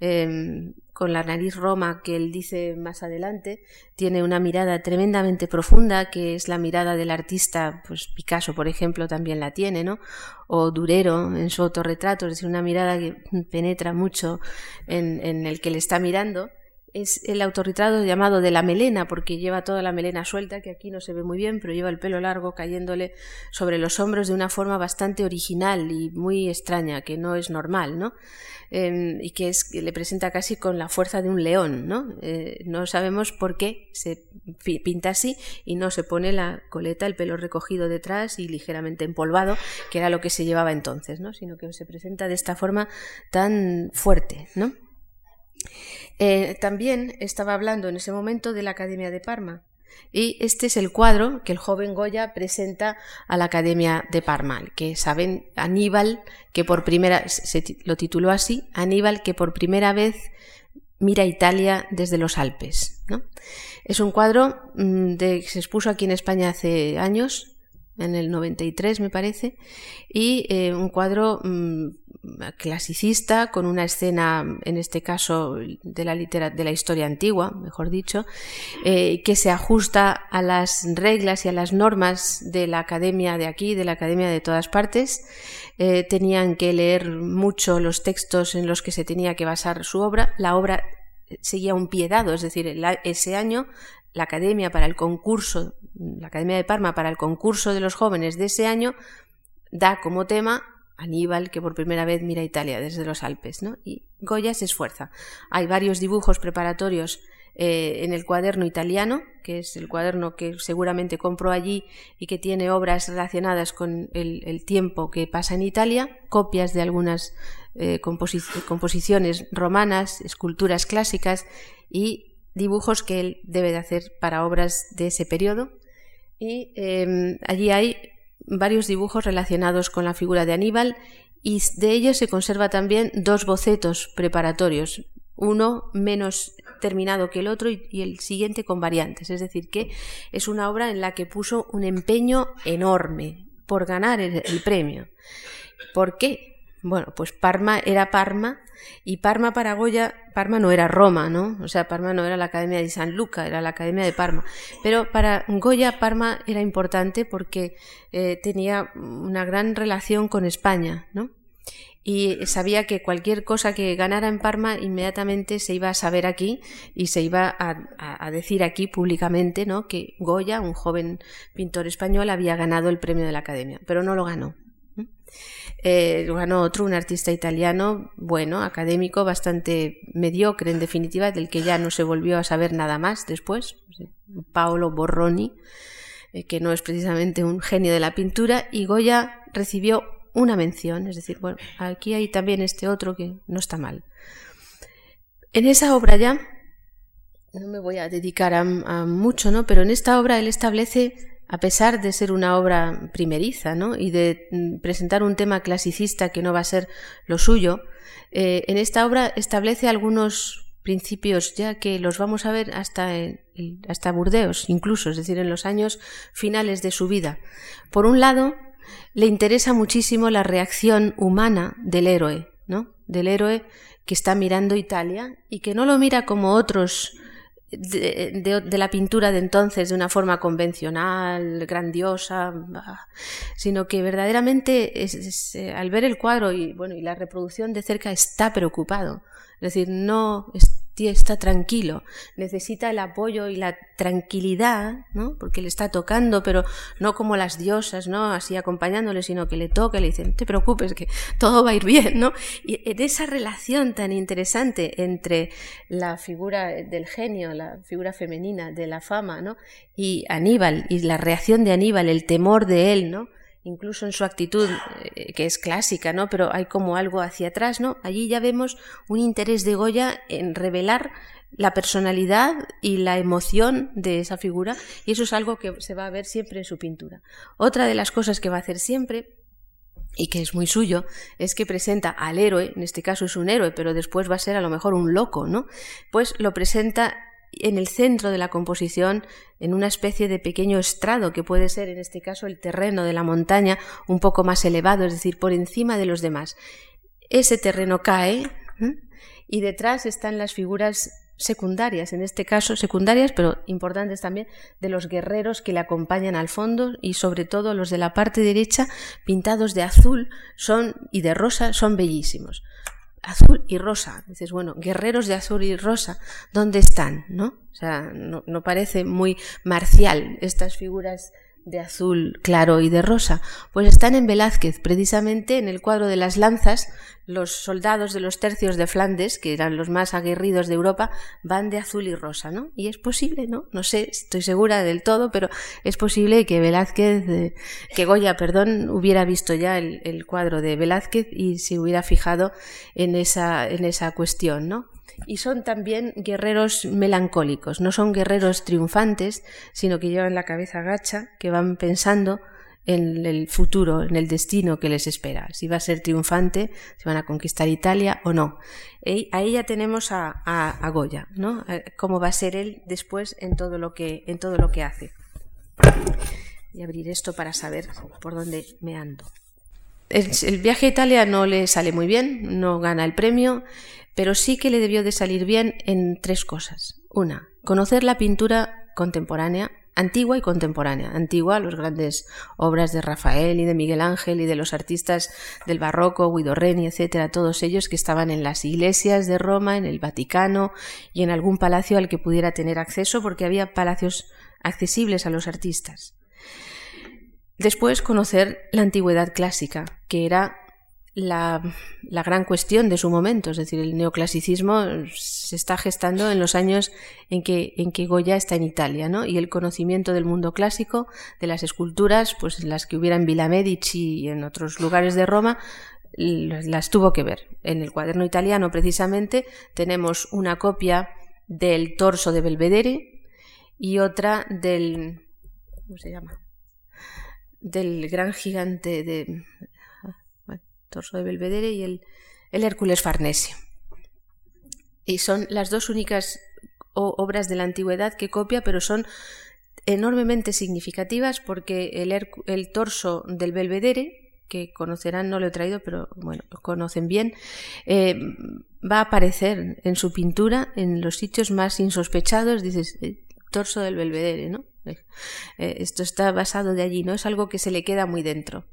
Em, con la nariz roma que él dice más adelante, tiene una mirada tremendamente profunda, que es la mirada del artista, pues Picasso, por ejemplo, también la tiene, ¿no? O Durero en su autorretrato, es decir, una mirada que penetra mucho en, en el que le está mirando es el autorretrato llamado de la melena, porque lleva toda la melena suelta, que aquí no se ve muy bien, pero lleva el pelo largo cayéndole sobre los hombros de una forma bastante original y muy extraña, que no es normal, ¿no? Em, y que, es, le presenta casi con la fuerza de un león, ¿no? Eh, no sabemos por qué se pinta así y no se pone la coleta, el pelo recogido detrás y ligeramente empolvado, que era lo que se llevaba entonces, ¿no? Sino que se presenta de esta forma tan fuerte, ¿no? Eh, también estaba hablando en ese momento de la Academia de Parma. Y este es el cuadro que el joven Goya presenta a la Academia de Parma, que saben Aníbal, que por primera se lo tituló así, Aníbal que por primera vez mira Italia desde los Alpes. Es un cuadro mm, de, que se expuso aquí en España hace años, en el 93 me parece, y eh, un cuadro mm, clasicista con una escena, en este caso de la, de la historia antigua, mejor dicho, eh, que se ajusta a las reglas y a las normas de la academia de aquí, de la academia de todas partes. Eh, tenían que leer mucho los textos en los que se tenía que basar su obra. La obra seguía un pie dado, es decir, ese año la academia para el concurso, la academia de Parma para el concurso de los jóvenes de ese año da como tema Aníbal que por primera vez mira Italia desde los Alpes, ¿no? Y Goya se esfuerza. Hay varios dibujos preparatorios eh, en el cuaderno italiano, que es el cuaderno que seguramente compró allí y que tiene obras relacionadas con el, tiempo que pasa en Italia, copias de algunas eh, composiciones romanas, esculturas clásicas y dibujos que él debe de hacer para obras de ese periodo. Y em, allí hay varios dibujos relacionados con la figura de Aníbal y de ellos se conserva también dos bocetos preparatorios, uno menos terminado que el otro y, el siguiente con variantes. Es decir, que es una obra en la que puso un empeño enorme por ganar el, premio. ¿Por qué? Bueno, pues Parma era Parma y Parma para Goya, Parma no era Roma, ¿no? O sea, Parma no era la Academia de San Luca, era la Academia de Parma. Pero para Goya Parma era importante porque eh, tenía una gran relación con España, ¿no? y sabía que cualquier cosa que ganara en Parma inmediatamente se iba a saber aquí y se iba a, decir aquí públicamente ¿no? que Goya, un joven pintor español, había ganado el premio de la Academia, pero no lo ganó. Eh, ganó otro, un artista italiano, bueno, académico, bastante mediocre en definitiva, del que ya no se volvió a saber nada más después, Paolo Borroni, eh, que no es precisamente un genio de la pintura, y Goya recibió una mención, es decir, bueno, aquí hay también este otro que no está mal. En esa obra ya, no me voy a dedicar a, mucho, ¿no? Pero en esta obra él establece, a pesar de ser una obra primeriza, ¿no? Y de mm, presentar un tema clasicista que no va a ser lo suyo, eh, en esta obra establece algunos principios ya que los vamos a ver hasta, hasta Burdeos, incluso, es decir, en los años finales de su vida. Por un lado, le interesa muchísimo la reacción humana del héroe, ¿no? Del héroe que está mirando Italia y que no lo mira como otros de, la pintura de entonces de una forma convencional, grandiosa, sino que verdaderamente eh, al ver el cuadro y bueno y la reproducción de cerca está preocupado, es decir, no está tranquilo, necesita el apoyo y la tranquilidad, ¿no? Porque le está tocando, pero no como las diosas, ¿no? Así acompañándole, sino que le toca le dice, no te preocupes, que todo va a ir bien, ¿no? Y en esa relación tan interesante entre la figura del genio, la figura femenina de la fama, ¿no? Y Aníbal, y la reacción de Aníbal, el temor de él, ¿no? Incluso en su actitud, eh, que es clásica, ¿no? Pero hay como algo hacia atrás, ¿no? Allí ya vemos un interés de Goya en revelar la personalidad y la emoción de esa figura, y eso es algo que se va a ver siempre en su pintura. Otra de las cosas que va a hacer siempre y que es muy suyo, es que presenta al héroe, en este caso es un héroe, pero después va a ser a lo mejor un loco, ¿no? Pues lo presenta en el centro de la composición, en una especie de pequeño estrado que puede ser en este caso el terreno de la montaña un poco más elevado, es decir, por encima de los demás. Ese terreno cae y detrás están las figuras secundarias, en este caso secundarias, pero importantes también, de los guerreros que le acompañan al fondo y sobre todo los de la parte derecha, pintados de azul son y de rosa, son bellísimos azul y rosa. Dices, bueno, guerreros de azul y rosa, ¿dónde están? ¿No? O sea, no, no parece muy marcial estas figuras de azul claro y de rosa, pues están en Velázquez, precisamente en el cuadro de las lanzas, los soldados de los tercios de Flandes, que eran los más aguerridos de Europa, van de azul y rosa, ¿no? Y es posible, ¿no? No sé, estoy segura del todo, pero es posible que Velázquez, eh, que Goya, perdón, hubiera visto ya el, el cuadro de Velázquez y se hubiera fijado en esa, en esa cuestión, ¿no? Y son también guerreros melancólicos, no son guerreros triunfantes, sino que llevan la cabeza gacha, que van pensando en el futuro, en el destino que les espera, si va a ser triunfante, si van a conquistar Italia o no. Ahí ya tenemos a, a, Goya, ¿no? Cómo va a ser él después en todo lo que, en todo lo que hace. Y abrir esto para saber por dónde me ando. el viaje a Italia no le sale muy bien, no gana el premio, pero sí que le debió de salir bien en tres cosas. Una, conocer la pintura contemporánea, antigua y contemporánea. Antigua, las grandes obras de Rafael y de Miguel Ángel y de los artistas del barroco, Guido Reni, etcétera, todos ellos que estaban en las iglesias de Roma, en el Vaticano y en algún palacio al que pudiera tener acceso, porque había palacios accesibles a los artistas. Después conocer la antigüedad clásica, que era la, gran cuestión de su momento, es decir, el neoclasicismo se está gestando en los años en que, en que Goya está en Italia, ¿no? Y el conocimiento del mundo clásico, de las esculturas, pues las que hubiera en Villa Medici y en otros lugares de Roma, las tuvo que ver. En el cuaderno italiano, precisamente, tenemos una copia del torso de Belvedere y otra del. ¿Cómo se llama? Del gran gigante de torso de Belvedere y el, Hércules Farnesio. Y son las dos únicas obras de la antigüedad que copia, pero son enormemente significativas porque el, torso del Belvedere, que conocerán, no lo he traído, pero bueno, lo conocen bien, eh, va a aparecer en su pintura en los sitios más insospechados, dices, eh, torso del Belvedere, ¿no? Eh, esto está basado de allí, ¿no? Es algo que se le queda muy dentro.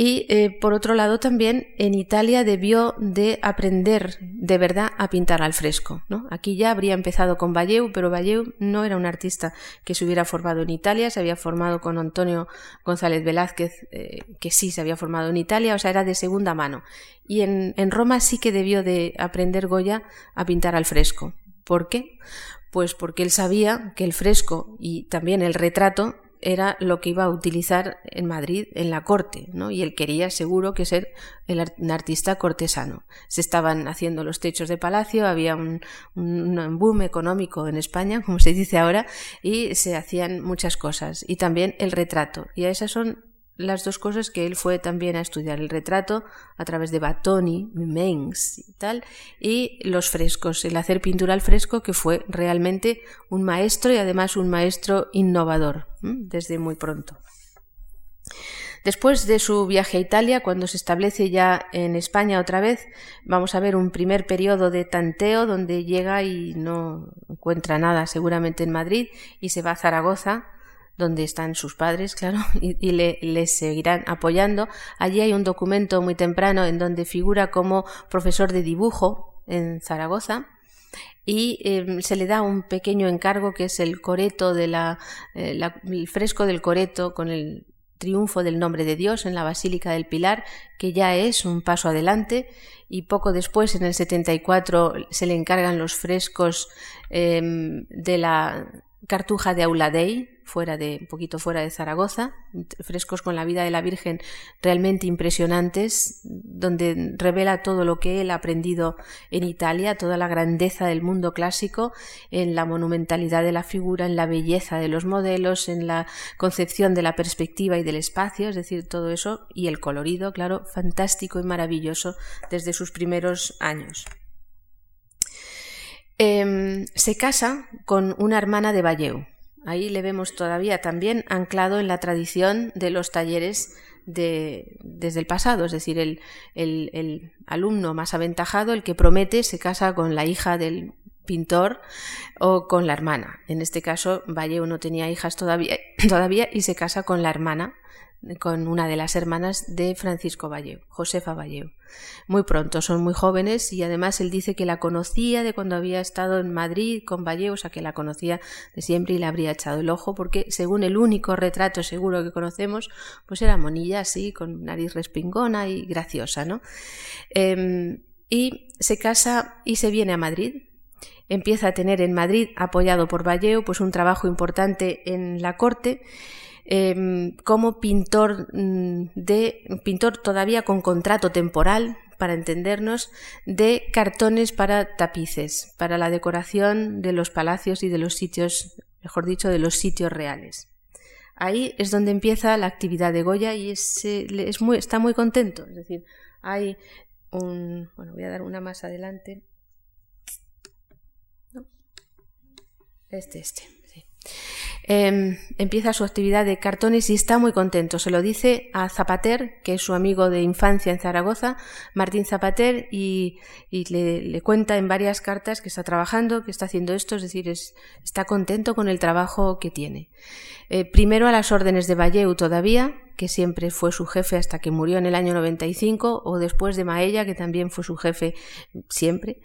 Y eh, por otro lado también en Italia debió de aprender de verdad a pintar al fresco. ¿no? Aquí ya habría empezado con Valleu, pero Valleu no era un artista que se hubiera formado en Italia, se había formado con Antonio González Velázquez, eh, que sí se había formado en Italia, o sea, era de segunda mano. Y en, en Roma sí que debió de aprender Goya a pintar al fresco. ¿Por qué? Pues porque él sabía que el fresco y también el retrato era lo que iba a utilizar en Madrid en la corte, ¿no? Y él quería seguro que ser el un artista cortesano. Se estaban haciendo los techos de palacio, había un, un, boom económico en España, como se dice ahora, y se hacían muchas cosas. Y también el retrato. Y esas son las dos cosas que él fue también a estudiar, el retrato a través de Battoni, Mengs y tal, y los frescos, el hacer pintura al fresco, que fue realmente un maestro y además un maestro innovador desde muy pronto. Después de su viaje a Italia, cuando se establece ya en España otra vez, vamos a ver un primer periodo de tanteo donde llega y no encuentra nada seguramente en Madrid y se va a Zaragoza donde están sus padres, claro, y, le, les seguirán apoyando. Allí hay un documento muy temprano en donde figura como profesor de dibujo en Zaragoza y em, se le da un pequeño encargo que es el coreto de eh, la, el fresco del coreto con el triunfo del nombre de Dios en la Basílica del Pilar, que ya es un paso adelante, y poco después, en el 74, se le encargan los frescos em, de la Cartuja de Auladey, fuera de, un poquito fuera de Zaragoza, frescos con la vida de la Virgen realmente impresionantes, donde revela todo lo que él ha aprendido en Italia, toda la grandeza del mundo clásico, en la monumentalidad de la figura, en la belleza de los modelos, en la concepción de la perspectiva y del espacio, es decir, todo eso, y el colorido, claro, fantástico y maravilloso desde sus primeros años. Em, se casa con una hermana de Valleu. Ahí le vemos todavía también anclado en la tradición de los talleres de, desde el pasado, es decir, el, el, alumno más aventajado, el que promete, se casa con la hija del pintor o con la hermana. En este caso, Valleu no tenía hijas todavía, todavía y se casa con la hermana con una de las hermanas de Francisco Valleu, Josefa Valleu. Muy pronto, son muy jóvenes y además él dice que la conocía de cuando había estado en Madrid con Valleu, o sea que la conocía de siempre y le habría echado el ojo porque según el único retrato seguro que conocemos, pues era monilla así, con nariz respingona y graciosa, ¿no? Em, y se casa y se viene a Madrid, empieza a tener en Madrid, apoyado por Valleu, pues un trabajo importante en la corte Em, como pintor mm, de pintor todavía con contrato temporal para entendernos de cartones para tapices para la decoración de los palacios y de los sitios mejor dicho de los sitios reales. Ahí es donde empieza la actividad de Goya y es, muy, está muy contento. Es decir hay un bueno voy a dar una más adelante. Este este sí. Em, empieza su actividad de cartones y está muy contento. Se lo dice a Zapater, que es su amigo de infancia en Zaragoza, Martín Zapater, y, le, cuenta en varias cartas que está trabajando, que está haciendo esto, es decir, está contento con el trabajo que tiene. Eh, primero a las órdenes de Valleu todavía, que siempre fue su jefe hasta que murió en el año 95, o después de Maella, que también fue su jefe siempre,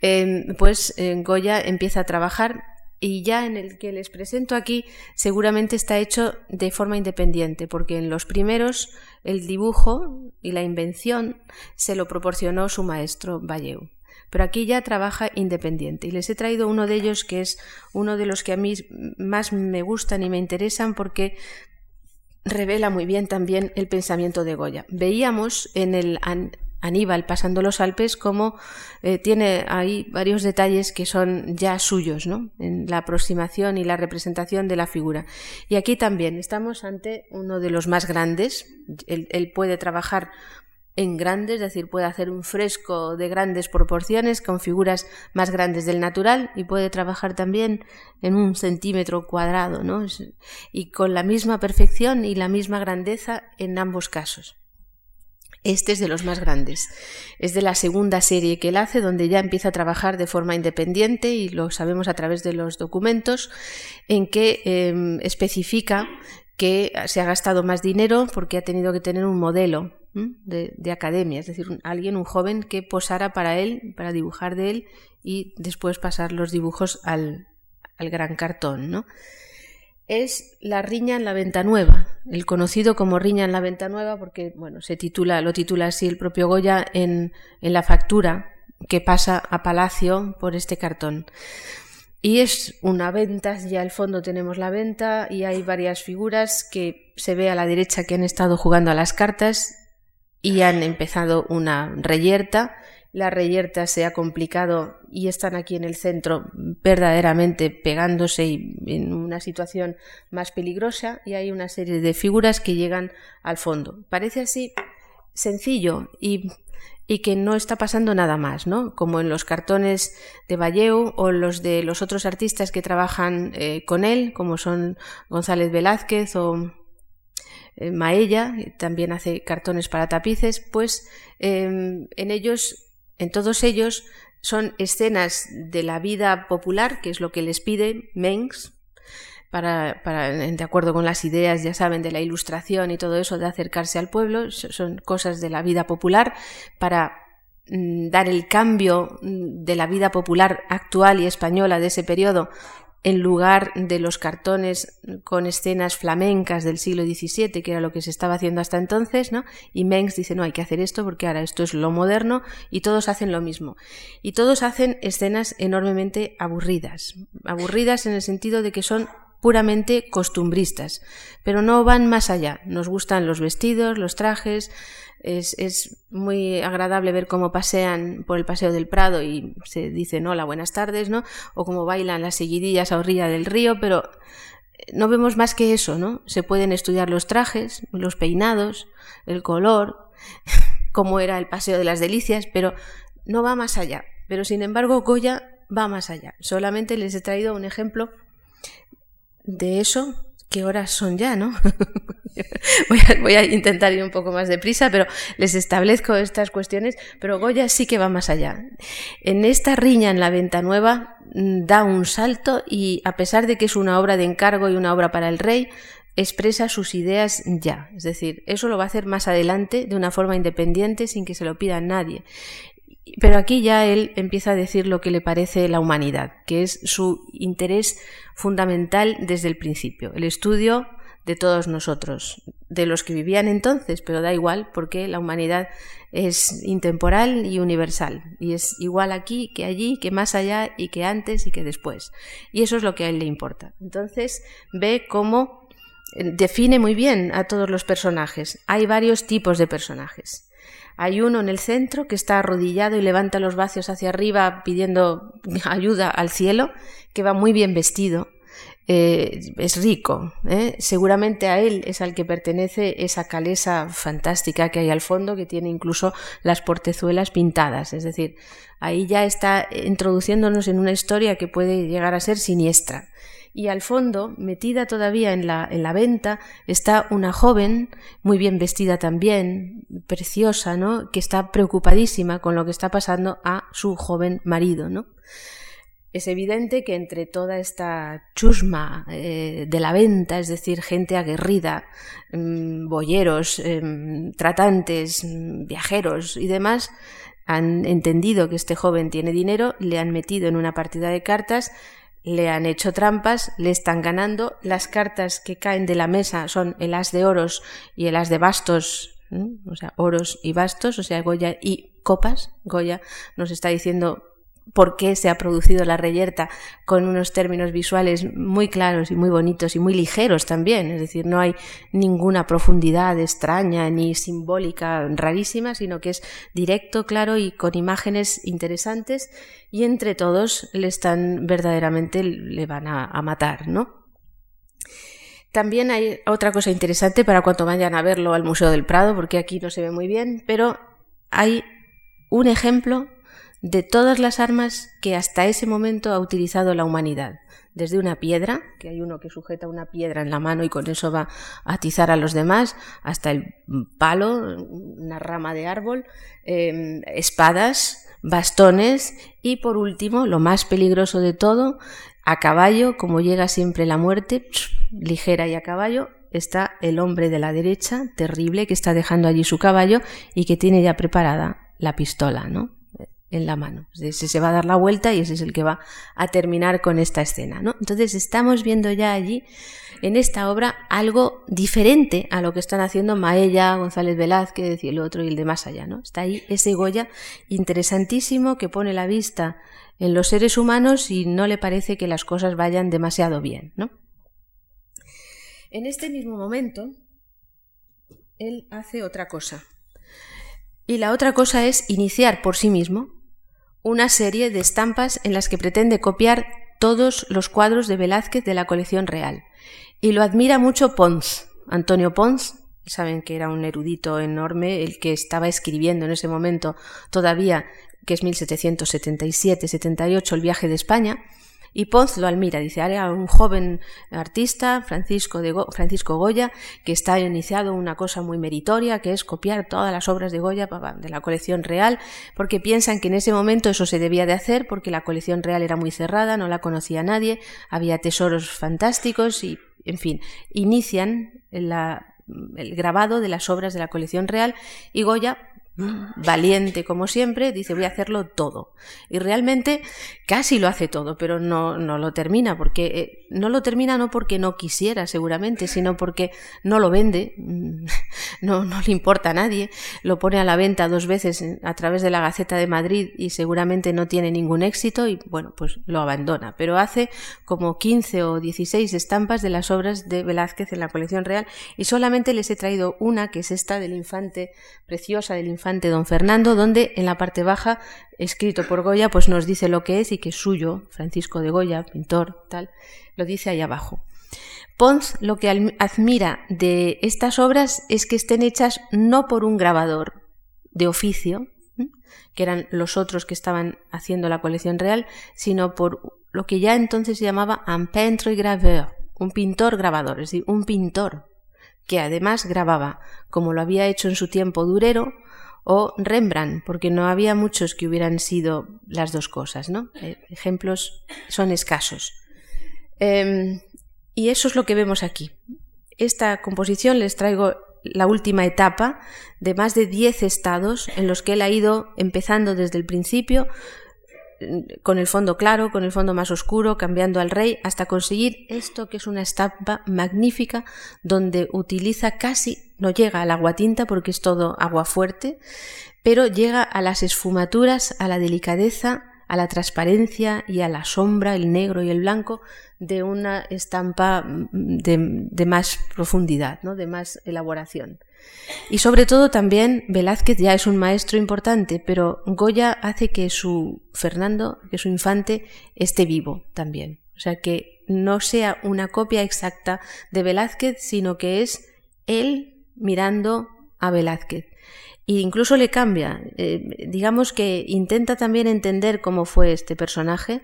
em, pues Goya empieza a trabajar y ya en el que les presento aquí seguramente está hecho de forma independiente, porque en los primeros el dibujo y la invención se lo proporcionó su maestro Valleu. Pero aquí ya trabaja independiente y les he traído uno de ellos que es uno de los que a mí más me gustan y me interesan porque revela muy bien también el pensamiento de Goya. Veíamos en el Aníbal pasando los Alpes, como eh, tiene ahí varios detalles que son ya suyos, ¿no? En la aproximación y la representación de la figura. Y aquí también estamos ante uno de los más grandes. Él, puede trabajar en grandes, es decir, puede hacer un fresco de grandes proporciones con figuras más grandes del natural y puede trabajar también en un centímetro cuadrado, ¿no? Y con la misma perfección y la misma grandeza en ambos casos. Este es de los más grandes. Es de la segunda serie que él hace, donde ya empieza a trabajar de forma independiente, y lo sabemos a través de los documentos, en que em, especifica que se ha gastado más dinero porque ha tenido que tener un modelo de, academia, es decir, alguien, un joven que posara para él, para dibujar de él y después pasar los dibujos al, al gran cartón. ¿no? Es La riña en la venta nueva, el conocido como riña en la venta nueva porque bueno, se titula, lo titula así el propio Goya en, en la factura que pasa a Palacio por este cartón. Y es una venta, ya al fondo tenemos la venta y hay varias figuras que se ve a la derecha que han estado jugando a las cartas y han empezado una reyerta la reyerta se ha complicado y están aquí en el centro verdaderamente pegándose y en una situación más peligrosa y hay una serie de figuras que llegan al fondo. Parece así sencillo y, y que no está pasando nada más, ¿no? Como en los cartones de Valleu o los de los otros artistas que trabajan eh, con él, como son González Velázquez o eh, Maella, también hace cartones para tapices, pues em, en ellos en todos ellos son escenas de la vida popular, que es lo que les pide Mengs, para, de acuerdo con las ideas, ya saben, de la ilustración y todo eso, de acercarse al pueblo, son cosas de la vida popular, para mm, dar el cambio mm, de la vida popular actual y española de ese periodo en lugar de los cartones con escenas flamencas del siglo XVII, que era lo que se estaba haciendo hasta entonces, ¿no? Y Mengs dice, no, hay que hacer esto porque ahora esto es lo moderno y todos hacen lo mismo. Y todos hacen escenas enormemente aburridas. Aburridas en el sentido de que son puramente costumbristas, pero no van más allá. Nos gustan los vestidos, los trajes, es, muy agradable ver cómo pasean por el Paseo del Prado y se dicen hola, buenas tardes, ¿no? O cómo bailan las seguidillas a orilla del río, pero no vemos más que eso, ¿no? Se pueden estudiar los trajes, los peinados, el color, cómo era el Paseo de las Delicias, pero no va más allá. Pero sin embargo, Goya va más allá. Solamente les he traído un ejemplo de eso qué horas son ya, ¿no? voy, a, intentar ir un poco más deprisa, pero les establezco estas cuestiones, pero Goya sí que va más allá. En esta riña en la venta nueva mm, da un salto y a pesar de que es una obra de encargo y una obra para el rey, expresa sus ideas ya. Es decir, eso lo va a hacer más adelante de una forma independiente sin que se lo pida a nadie. Pero aquí ya él empieza a decir lo que le parece la humanidad, que es su interés fundamental desde el principio, el estudio de todos nosotros, de los que vivían entonces, pero da igual porque la humanidad es intemporal y universal, y es igual aquí que allí, que más allá y que antes y que después. Y eso es lo que a él le importa. Entonces ve cómo eh, define muy bien a todos los personajes. Hay varios tipos de personajes. Hay uno en el centro que está arrodillado y levanta los brazos hacia arriba pidiendo ayuda al cielo, que va muy bien vestido. Eh, es rico. ¿eh? Seguramente a él es al que pertenece esa calesa fantástica que hay al fondo, que tiene incluso las portezuelas pintadas. Es decir, ahí ya está introduciéndonos en una historia que puede llegar a ser siniestra y al fondo, metida todavía en la, en la venta, está una joven, muy bien vestida también, preciosa, ¿no? que está preocupadísima con lo que está pasando a su joven marido, ¿no? Es evidente que entre toda esta chusma eh, de la venta, es decir, gente aguerrida, mm, boyeros, em, tratantes, mm, viajeros y demás, han entendido que este joven tiene dinero, le han metido en una partida de cartas le han hecho trampas, le están ganando. Las cartas que caen de la mesa son el as de oros y el as de bastos, o sea, oros y bastos, o sea, Goya y copas. Goya nos está diciendo por qué se ha producido la reyerta con unos términos visuales muy claros y muy bonitos y muy ligeros también. Es decir, no hay ninguna profundidad extraña ni simbólica rarísima, sino que es directo, claro y con imágenes interesantes y entre todos le están verdaderamente le van a, a matar, ¿no? También hay otra cosa interesante para cuando vayan a verlo al Museo del Prado, porque aquí no se ve muy bien, pero hay un ejemplo de todas las armas que hasta ese momento ha utilizado la humanidad. Desde una piedra, que hay uno que sujeta una piedra en la mano y con eso va a atizar a los demás, hasta el palo, una rama de árbol, em, espadas, bastones y por último, lo más peligroso de todo, a caballo, como llega siempre la muerte, ligera y a caballo, está el hombre de la derecha, terrible, que está dejando allí su caballo y que tiene ya preparada la pistola, ¿no? En la mano. Ese se va a dar la vuelta y ese es el que va a terminar con esta escena. ¿no? Entonces estamos viendo ya allí en esta obra algo diferente a lo que están haciendo Maella, González Velázquez y el otro y el de más allá. ¿no? Está ahí ese Goya interesantísimo que pone la vista en los seres humanos y no le parece que las cosas vayan demasiado bien. ¿no? En este mismo momento, él hace otra cosa. Y la otra cosa es iniciar por sí mismo una serie de estampas en las que pretende copiar todos los cuadros de Velázquez de la colección real. Y lo admira mucho Pons, Antonio Pons, saben que era un erudito enorme, el que estaba escribiendo en ese momento todavía, que es 1777-78, el viaje de España, y Pons lo admira, dice, era un joven artista, Francisco, de Francisco Goya, que está iniciado una cosa muy meritoria, que es copiar todas las obras de Goya de la colección real, porque piensan que en ese momento eso se debía de hacer, porque la colección real era muy cerrada, no la conocía nadie, había tesoros fantásticos y, en fin, inician el grabado de las obras de la colección real y Goya valiente como siempre, dice voy a hacerlo todo. Y realmente casi lo hace todo, pero no, no lo termina, porque eh, no lo termina no porque no quisiera seguramente, sino porque no lo vende, no, no le importa a nadie, lo pone a la venta dos veces a través de la Gaceta de Madrid y seguramente no tiene ningún éxito y bueno, pues lo abandona. Pero hace como 15 o 16 estampas de las obras de Velázquez en la colección real y solamente les he traído una, que es esta del infante, preciosa del infante don Fernando, donde en la parte baja, escrito por Goya, pues nos dice lo que es y que es suyo, Francisco de Goya, pintor, tal, lo dice ahí abajo. Pons lo que admira de estas obras es que estén hechas no por un grabador de oficio, que eran los otros que estaban haciendo la colección real, sino por lo que ya entonces se llamaba un peintre graveur, un pintor grabador, es decir, un pintor que además grababa, como lo había hecho en su tiempo Durero, o Rembrandt, porque no había muchos que hubieran sido las dos cosas, ¿no? Eh, ejemplos son escasos. Em, y eso es lo que vemos aquí. Esta composición les traigo la última etapa de más de 10 estados en los que él ha ido empezando desde el principio con el fondo claro, con el fondo más oscuro, cambiando al rey, hasta conseguir esto que es una estampa magnífica donde utiliza casi, no llega al agua tinta porque es todo agua fuerte, pero llega a las esfumaturas, a la delicadeza, a la transparencia y a la sombra, el negro y el blanco de una estampa de, de más profundidad, ¿no? de más elaboración. Y sobre todo también Velázquez ya es un maestro importante, pero Goya hace que su Fernando, que su infante, esté vivo también. O sea, que no sea una copia exacta de Velázquez, sino que es él mirando a Velázquez. E incluso le cambia, eh, digamos que intenta también entender cómo fue este personaje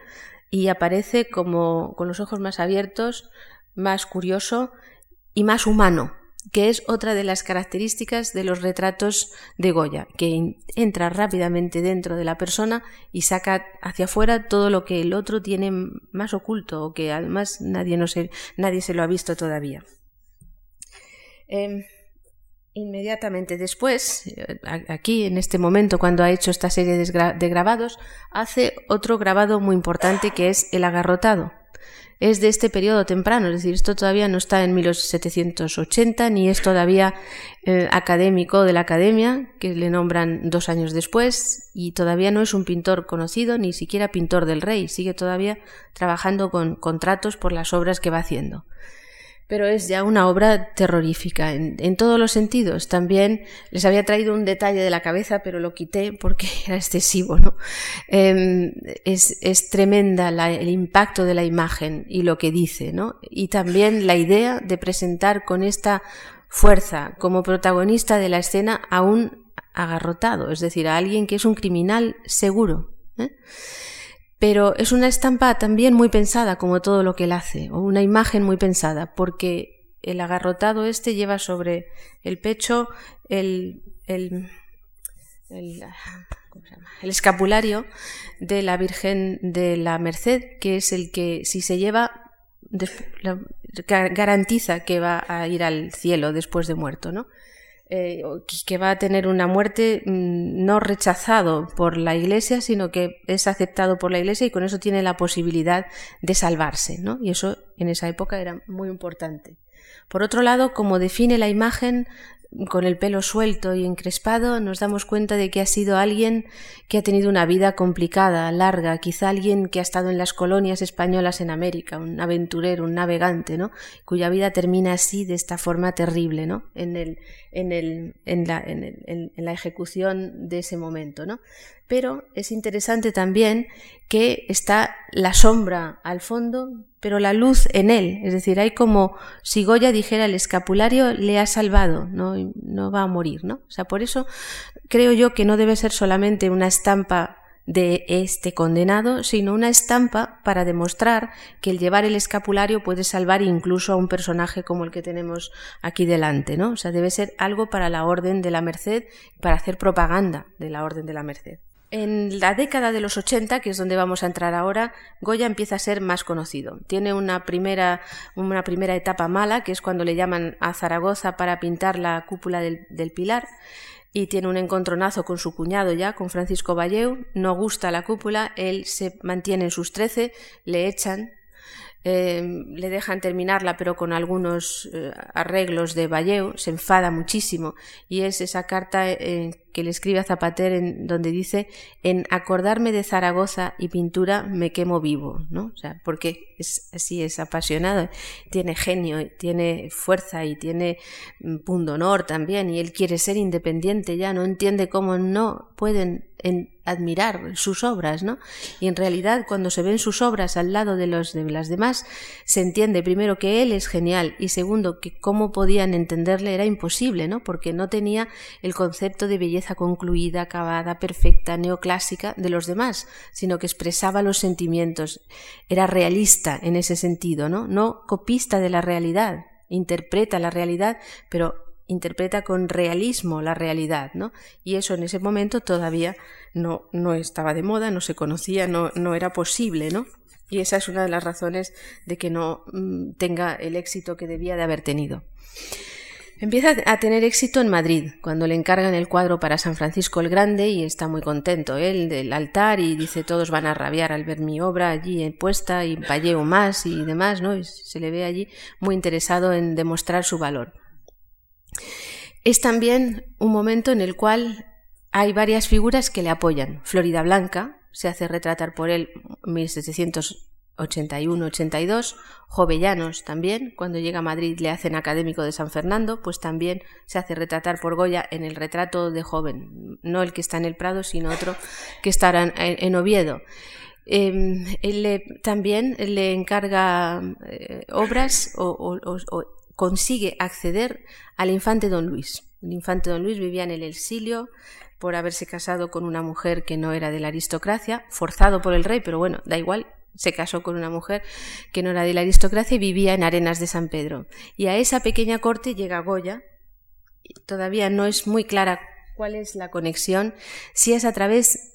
y aparece como con los ojos más abiertos, más curioso y más humano, que es otra de las características de los retratos de Goya, que entra rápidamente dentro de la persona y saca hacia afuera todo lo que el otro tiene más oculto o que además nadie, no se, nadie se lo ha visto todavía. Em, inmediatamente después, eh, aquí en este momento, cuando ha hecho esta serie de grabados, hace otro grabado muy importante que es el agarrotado. es de este periodo temprano, es decir, esto todavía no está en 1780 ni es todavía eh, académico de la academia, que le nombran dos años después, y todavía no es un pintor conocido, ni siquiera pintor del rey, sigue todavía trabajando con contratos por las obras que va haciendo pero es ya una obra terrorífica en, todos los sentidos. También les había traído un detalle de la cabeza, pero lo quité porque era excesivo. ¿no? Em, es, tremenda el impacto de la imagen y lo que dice, ¿no? y también la idea de presentar con esta fuerza como protagonista de la escena a un agarrotado, es decir, a alguien que es un criminal seguro. ¿eh? Pero es una estampa también muy pensada, como todo lo que él hace, o una imagen muy pensada, porque el agarrotado este lleva sobre el pecho el, el, el, el escapulario de la Virgen de la Merced, que es el que si se lleva garantiza que va a ir al cielo después de muerto, ¿no? Eh, que va a tener una muerte mm, no rechazado por la Iglesia, sino que es aceptado por la Iglesia y con eso tiene la posibilidad de salvarse, ¿no? Y eso en esa época era muy importante. Por otro lado, como define la imagen, con el pelo suelto y encrespado, nos damos cuenta de que ha sido alguien que ha tenido una vida complicada, larga, quizá alguien que ha estado en las colonias españolas en América, un aventurero, un navegante, ¿no? cuya vida termina así, de esta forma terrible, ¿no? en, el, en, el, en, la, en, la ejecución de ese momento. ¿no? Pero es interesante también que está la sombra al fondo, pero la luz en él. Es decir, hay como si Goya dijera el escapulario le ha salvado, no, no va a morir, ¿no? O sea, por eso creo yo que no debe ser solamente una estampa de este condenado, sino una estampa para demostrar que el llevar el escapulario puede salvar incluso a un personaje como el que tenemos aquí delante, ¿no? O sea, debe ser algo para la Orden de la Merced, para hacer propaganda de la Orden de la Merced. En la década de los 80, que es donde vamos a entrar ahora, Goya empieza a ser más conocido. Tiene una primera, una primera etapa mala, que es cuando le llaman a Zaragoza para pintar la cúpula del, del Pilar, y tiene un encontronazo con su cuñado ya, con Francisco Valleu. No gusta la cúpula, él se mantiene en sus trece, le echan Em, le dejan terminarla pero con algunos eh, arreglos de Valleu, se enfada muchísimo y es esa carta eh, que le escribe a Zapater en donde dice en acordarme de Zaragoza y pintura me quemo vivo, ¿no? O sea, porque es así, es apasionado, tiene genio, tiene fuerza y tiene mm, punto honor también y él quiere ser independiente ya, no entiende cómo no pueden en admirar sus obras, ¿no? Y en realidad cuando se ven sus obras al lado de, los, de las demás, se entiende primero que él es genial y segundo que cómo podían entenderle era imposible, ¿no? Porque no tenía el concepto de belleza concluida, acabada, perfecta, neoclásica de los demás, sino que expresaba los sentimientos, era realista en ese sentido, ¿no? No copista de la realidad, interpreta la realidad, pero interpreta con realismo la realidad, ¿no? Y eso en ese momento todavía no, no estaba de moda, no se conocía, no, no era posible, ¿no? Y esa es una de las razones de que no mm, tenga el éxito que debía de haber tenido. Empieza a tener éxito en Madrid, cuando le encargan el cuadro para San Francisco el Grande y está muy contento él del altar y dice todos van a rabiar al ver mi obra allí eh, puesta y payeo más y demás, ¿no? Y se le ve allí muy interesado en demostrar su valor. Es también un momento en el cual hay varias figuras que le apoyan. Florida Blanca se hace retratar por él 1700 81-82, Jovellanos también, cuando llega a Madrid le hacen académico de San Fernando, pues también se hace retratar por Goya en el retrato de joven, no el que está en el Prado, sino otro que estará en, en Oviedo. Em, él le, también le encarga eh, obras o, consigue acceder al infante don Luis. El infante don Luis vivía en el exilio, por haberse casado con una mujer que no era de la aristocracia, forzado por el rey, pero bueno, da igual, se casó con una mujer que no era de la aristocracia y vivía en Arenas de San Pedro. Y a esa pequeña corte llega Goya. Todavía no es muy clara cuál es la conexión, si es a través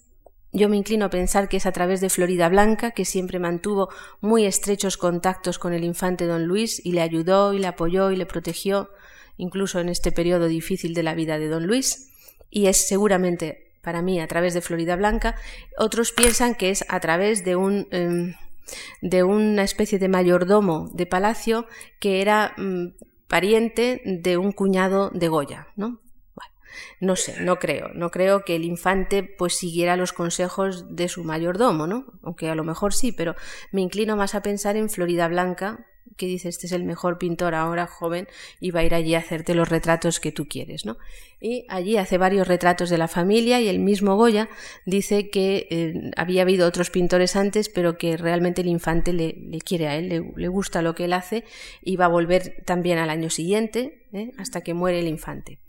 yo me inclino a pensar que es a través de Florida Blanca, que siempre mantuvo muy estrechos contactos con el infante don Luis y le ayudó y le apoyó y le protegió, incluso en este periodo difícil de la vida de don Luis. Y es seguramente para mí a través de Florida Blanca. Otros piensan que es a través de un, em, de una especie de mayordomo de palacio que era mm, pariente de un cuñado de Goya, ¿no? no sé, no creo, no creo que el infante pues siguiera los consejos de su mayordomo, ¿no? Aunque a lo mejor sí, pero me inclino más a pensar en Florida Blanca, que dice este es el mejor pintor ahora joven y va a ir allí a hacerte los retratos que tú quieres, ¿no? Y allí hace varios retratos de la familia y el mismo Goya dice que eh, había habido otros pintores antes, pero que realmente el infante le, quiere a él, le, gusta lo que él hace y va a volver también al año siguiente, ¿eh? hasta que muere el infante.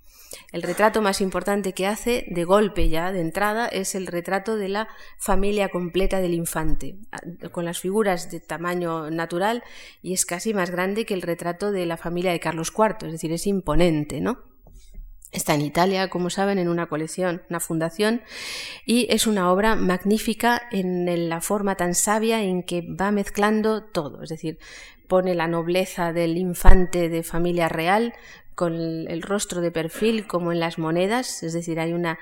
El retrato más importante que hace, de golpe ya, de entrada, es el retrato de la familia completa del infante, con las figuras de tamaño natural y es casi más grande que el retrato de la familia de Carlos IV, es decir, es imponente, ¿no? Está en Italia, como saben, en una colección, una fundación, y es una obra magnífica en la forma tan sabia en que va mezclando todo, es decir, pone la nobleza del infante de familia real con el rostro de perfil como en las monedas, es decir, hay una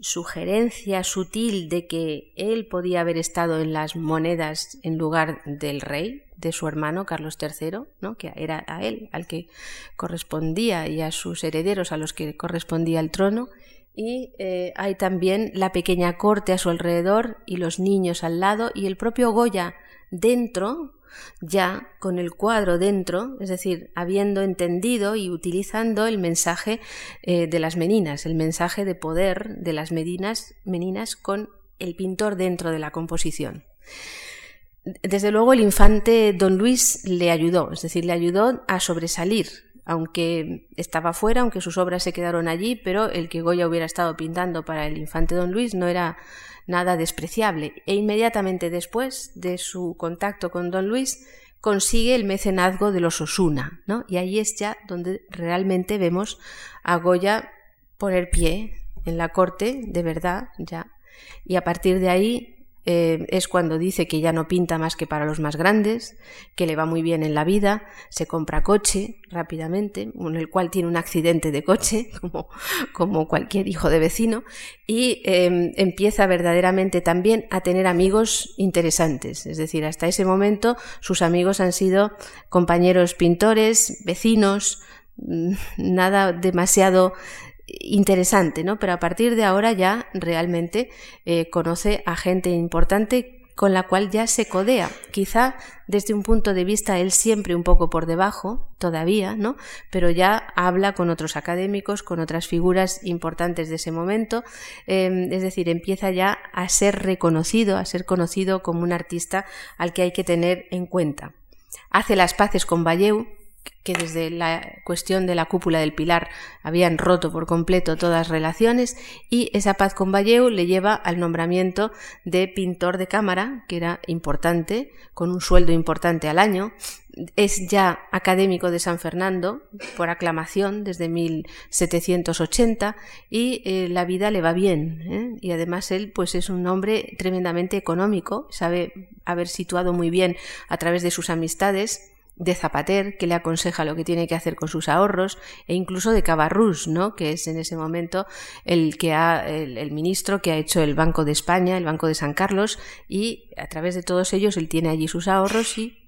sugerencia sutil de que él podía haber estado en las monedas en lugar del rey, de su hermano Carlos III, ¿no? que era a él al que correspondía y a sus herederos a los que correspondía el trono. Y eh, hay también la pequeña corte a su alrededor y los niños al lado y el propio Goya dentro, ya con el cuadro dentro, es decir, habiendo entendido y utilizando el mensaje eh, de las meninas, el mensaje de poder de las medinas, meninas con el pintor dentro de la composición. Desde luego el infante don Luis le ayudó, es decir, le ayudó a sobresalir, aunque estaba fuera, aunque sus obras se quedaron allí, pero el que Goya hubiera estado pintando para el infante don Luis no era nada despreciable, e inmediatamente después de su contacto con don Luis consigue el mecenazgo de los Osuna, ¿no? Y ahí es ya donde realmente vemos a Goya poner pie en la corte, de verdad, ya. Y a partir de ahí eh, es cuando dice que ya no pinta más que para los más grandes, que le va muy bien en la vida, se compra coche rápidamente, en el cual tiene un accidente de coche, como, como cualquier hijo de vecino, y em, empieza verdaderamente también a tener amigos interesantes. Es decir, hasta ese momento sus amigos han sido compañeros pintores, vecinos, mm, nada demasiado interesante, ¿no? Pero a partir de ahora ya realmente eh, conoce a gente importante con la cual ya se codea. Quizá desde un punto de vista él siempre un poco por debajo, todavía, ¿no? Pero ya habla con otros académicos, con otras figuras importantes de ese momento. Em, es decir, empieza ya a ser reconocido, a ser conocido como un artista al que hay que tener en cuenta. Hace las paces con Valleu, que desde la cuestión de la cúpula del Pilar habían roto por completo todas relaciones y esa paz con Valleu le lleva al nombramiento de pintor de cámara, que era importante, con un sueldo importante al año. Es ya académico de San Fernando por aclamación desde 1780 y eh, la vida le va bien. ¿eh? Y además él pues es un hombre tremendamente económico, sabe haber situado muy bien a través de sus amistades de Zapater, que le aconseja lo que tiene que hacer con sus ahorros, e incluso de Cabarrús, ¿no? que es en ese momento el, que ha, el, ministro que ha hecho el Banco de España, el Banco de San Carlos, y a través de todos ellos él tiene allí sus ahorros y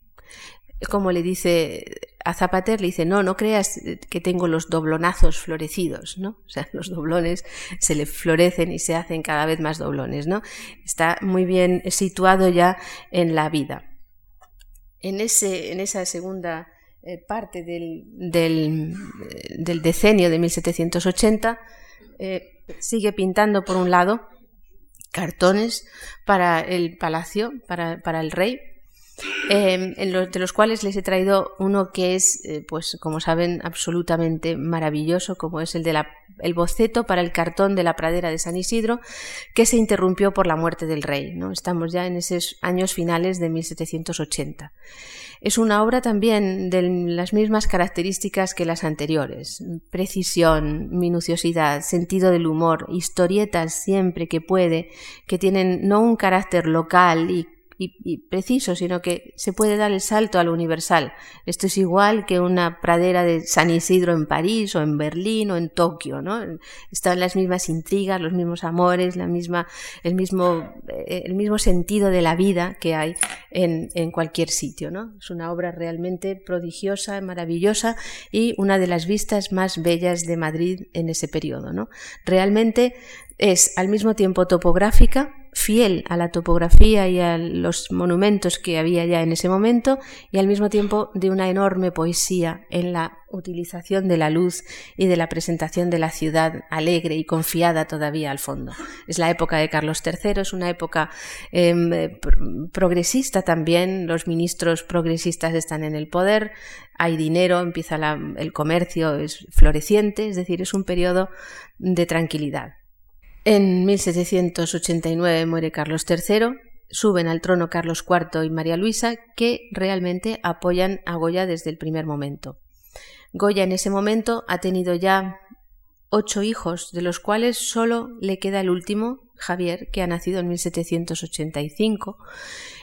como le dice a Zapater, le dice, no, no creas que tengo los doblonazos florecidos, ¿no? O sea, los doblones se le florecen y se hacen cada vez más doblones, ¿no? Está muy bien situado ya en la vida en, ese, en esa segunda eh, parte del, del, del, decenio de 1780, eh, sigue pintando por un lado cartones para el palacio, para, para el rey, eh, los, de los cuales les he traído uno que es, pues como saben, absolutamente maravilloso, como es el de la, el boceto para el cartón de la pradera de San Isidro, que se interrumpió por la muerte del rey. ¿no? Estamos ya en esos años finales de 1780. Es una obra también de las mismas características que las anteriores. Precisión, minuciosidad, sentido del humor, historietas siempre que puede, que tienen no un carácter local y preciso, sino que se puede dar el salto a lo universal. Esto es igual que una pradera de San Isidro en París o en Berlín o en Tokio, ¿no? Están las mismas intrigas, los mismos amores, la misma, el, mismo, eh, el mismo sentido de la vida que hay en, en cualquier sitio, ¿no? Es una obra realmente prodigiosa, maravillosa y una de las vistas más bellas de Madrid en ese periodo, ¿no? Realmente es al mismo tiempo topográfica, fiel a la topografía y a los monumentos que había ya en ese momento y al mismo tiempo de una enorme poesía en la utilización de la luz y de la presentación de la ciudad alegre y confiada todavía al fondo. Es la época de Carlos III, es una época em, progresista también, los ministros progresistas están en el poder, hay dinero, empieza el comercio, es floreciente, es decir, es un periodo de tranquilidad. En 1789 muere Carlos III, suben al trono Carlos IV y María Luisa, que realmente apoyan a Goya desde el primer momento. Goya en ese momento ha tenido ya ocho hijos, de los cuales solo le queda el último, Javier, que ha nacido en 1785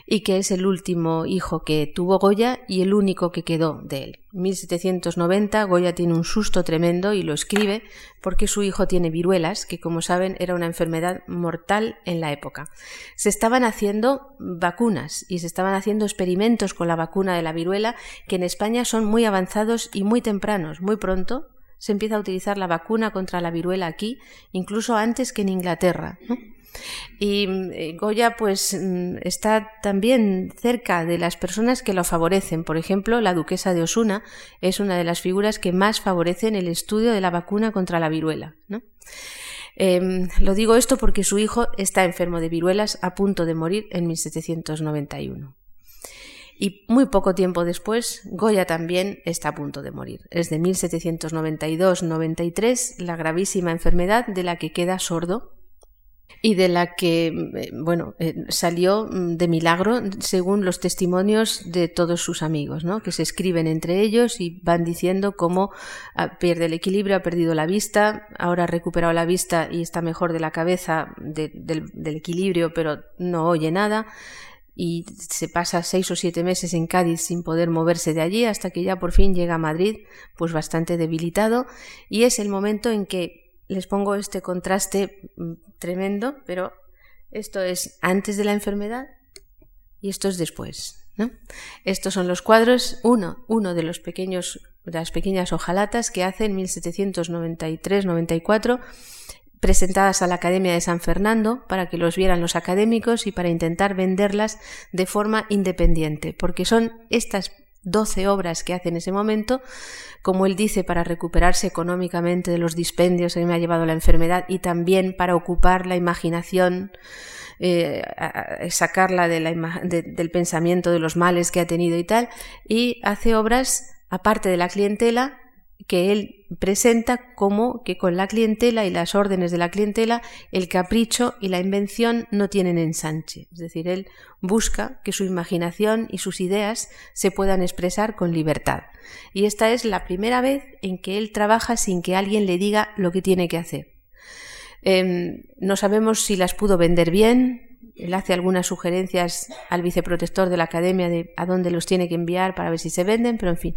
y que es el último hijo que tuvo Goya y el único que quedó de él. En 1790 Goya tiene un susto tremendo y lo escribe porque su hijo tiene viruelas, que como saben era una enfermedad mortal en la época. Se estaban haciendo vacunas y se estaban haciendo experimentos con la vacuna de la viruela que en España son muy avanzados y muy tempranos, muy pronto, se empieza a utilizar la vacuna contra la viruela aquí, incluso antes que en Inglaterra. Y eh, Goya pues mm, está también cerca de las personas que lo favorecen. Por ejemplo, la duquesa de Osuna es una de las figuras que más favorecen el estudio de la vacuna contra la viruela. Em, lo digo esto porque su hijo está enfermo de viruelas a punto de morir en 1791. Y muy poco tiempo después, Goya también está a punto de morir. Es de 1792-93 la gravísima enfermedad de la que queda sordo y de la que, eh, bueno, eh, salió mm, de milagro según los testimonios de todos sus amigos, ¿no? que se escriben entre ellos y van diciendo cómo ah, pierde el equilibrio, ha perdido la vista, ahora ha recuperado la vista y está mejor de la cabeza del equilibrio, pero no oye nada y se pasa seis o siete meses en Cádiz sin poder moverse de allí hasta que ya por fin llega a Madrid, pues bastante debilitado, y es el momento en que les pongo este contraste mm, tremendo, pero esto es antes de la enfermedad y esto es después. ¿no? Estos son los cuadros, uno, uno de los pequeños, de las pequeñas hojalatas que hace en 1793-94 presentadas a la Academia de San Fernando para que los vieran los académicos y para intentar venderlas de forma independiente, porque son estas doce obras que hace en ese momento, como él dice, para recuperarse económicamente de los dispendios que me ha llevado la enfermedad y también para ocupar la imaginación, eh, sacarla del pensamiento de los males que ha tenido y tal, y hace obras, aparte de la clientela, que él presenta como que con la clientela y las órdenes de la clientela el capricho y la invención no tienen ensanche. Es decir, él busca que su imaginación y sus ideas se puedan expresar con libertad. Y esta es la primera vez en que él trabaja sin que alguien le diga lo que tiene que hacer. Em, no sabemos si las pudo vender bien, él hace algunas sugerencias al viceprotector de la academia de a dónde los tiene que enviar para ver si se venden, pero en fin,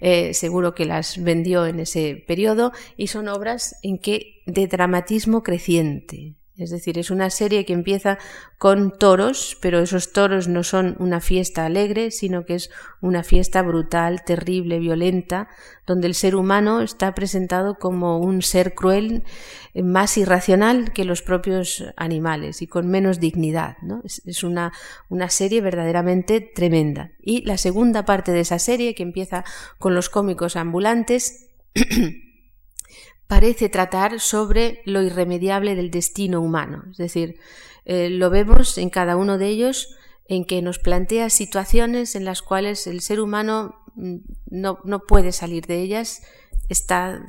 eh, seguro que las vendió en ese periodo y son obras en que de dramatismo creciente. Es decir, es una serie que empieza con toros, pero esos toros no son una fiesta alegre, sino que es una fiesta brutal, terrible, violenta, donde el ser humano está presentado como un ser cruel, eh, más irracional que los propios animales y con menos dignidad. ¿no? Es, una, una serie verdaderamente tremenda. Y la segunda parte de esa serie, que empieza con los cómicos ambulantes, parece tratar sobre lo irremediable del destino humano. Es decir, eh, lo vemos en cada uno de ellos en que nos plantea situaciones en las cuales el ser humano mm, no, no puede salir de ellas, está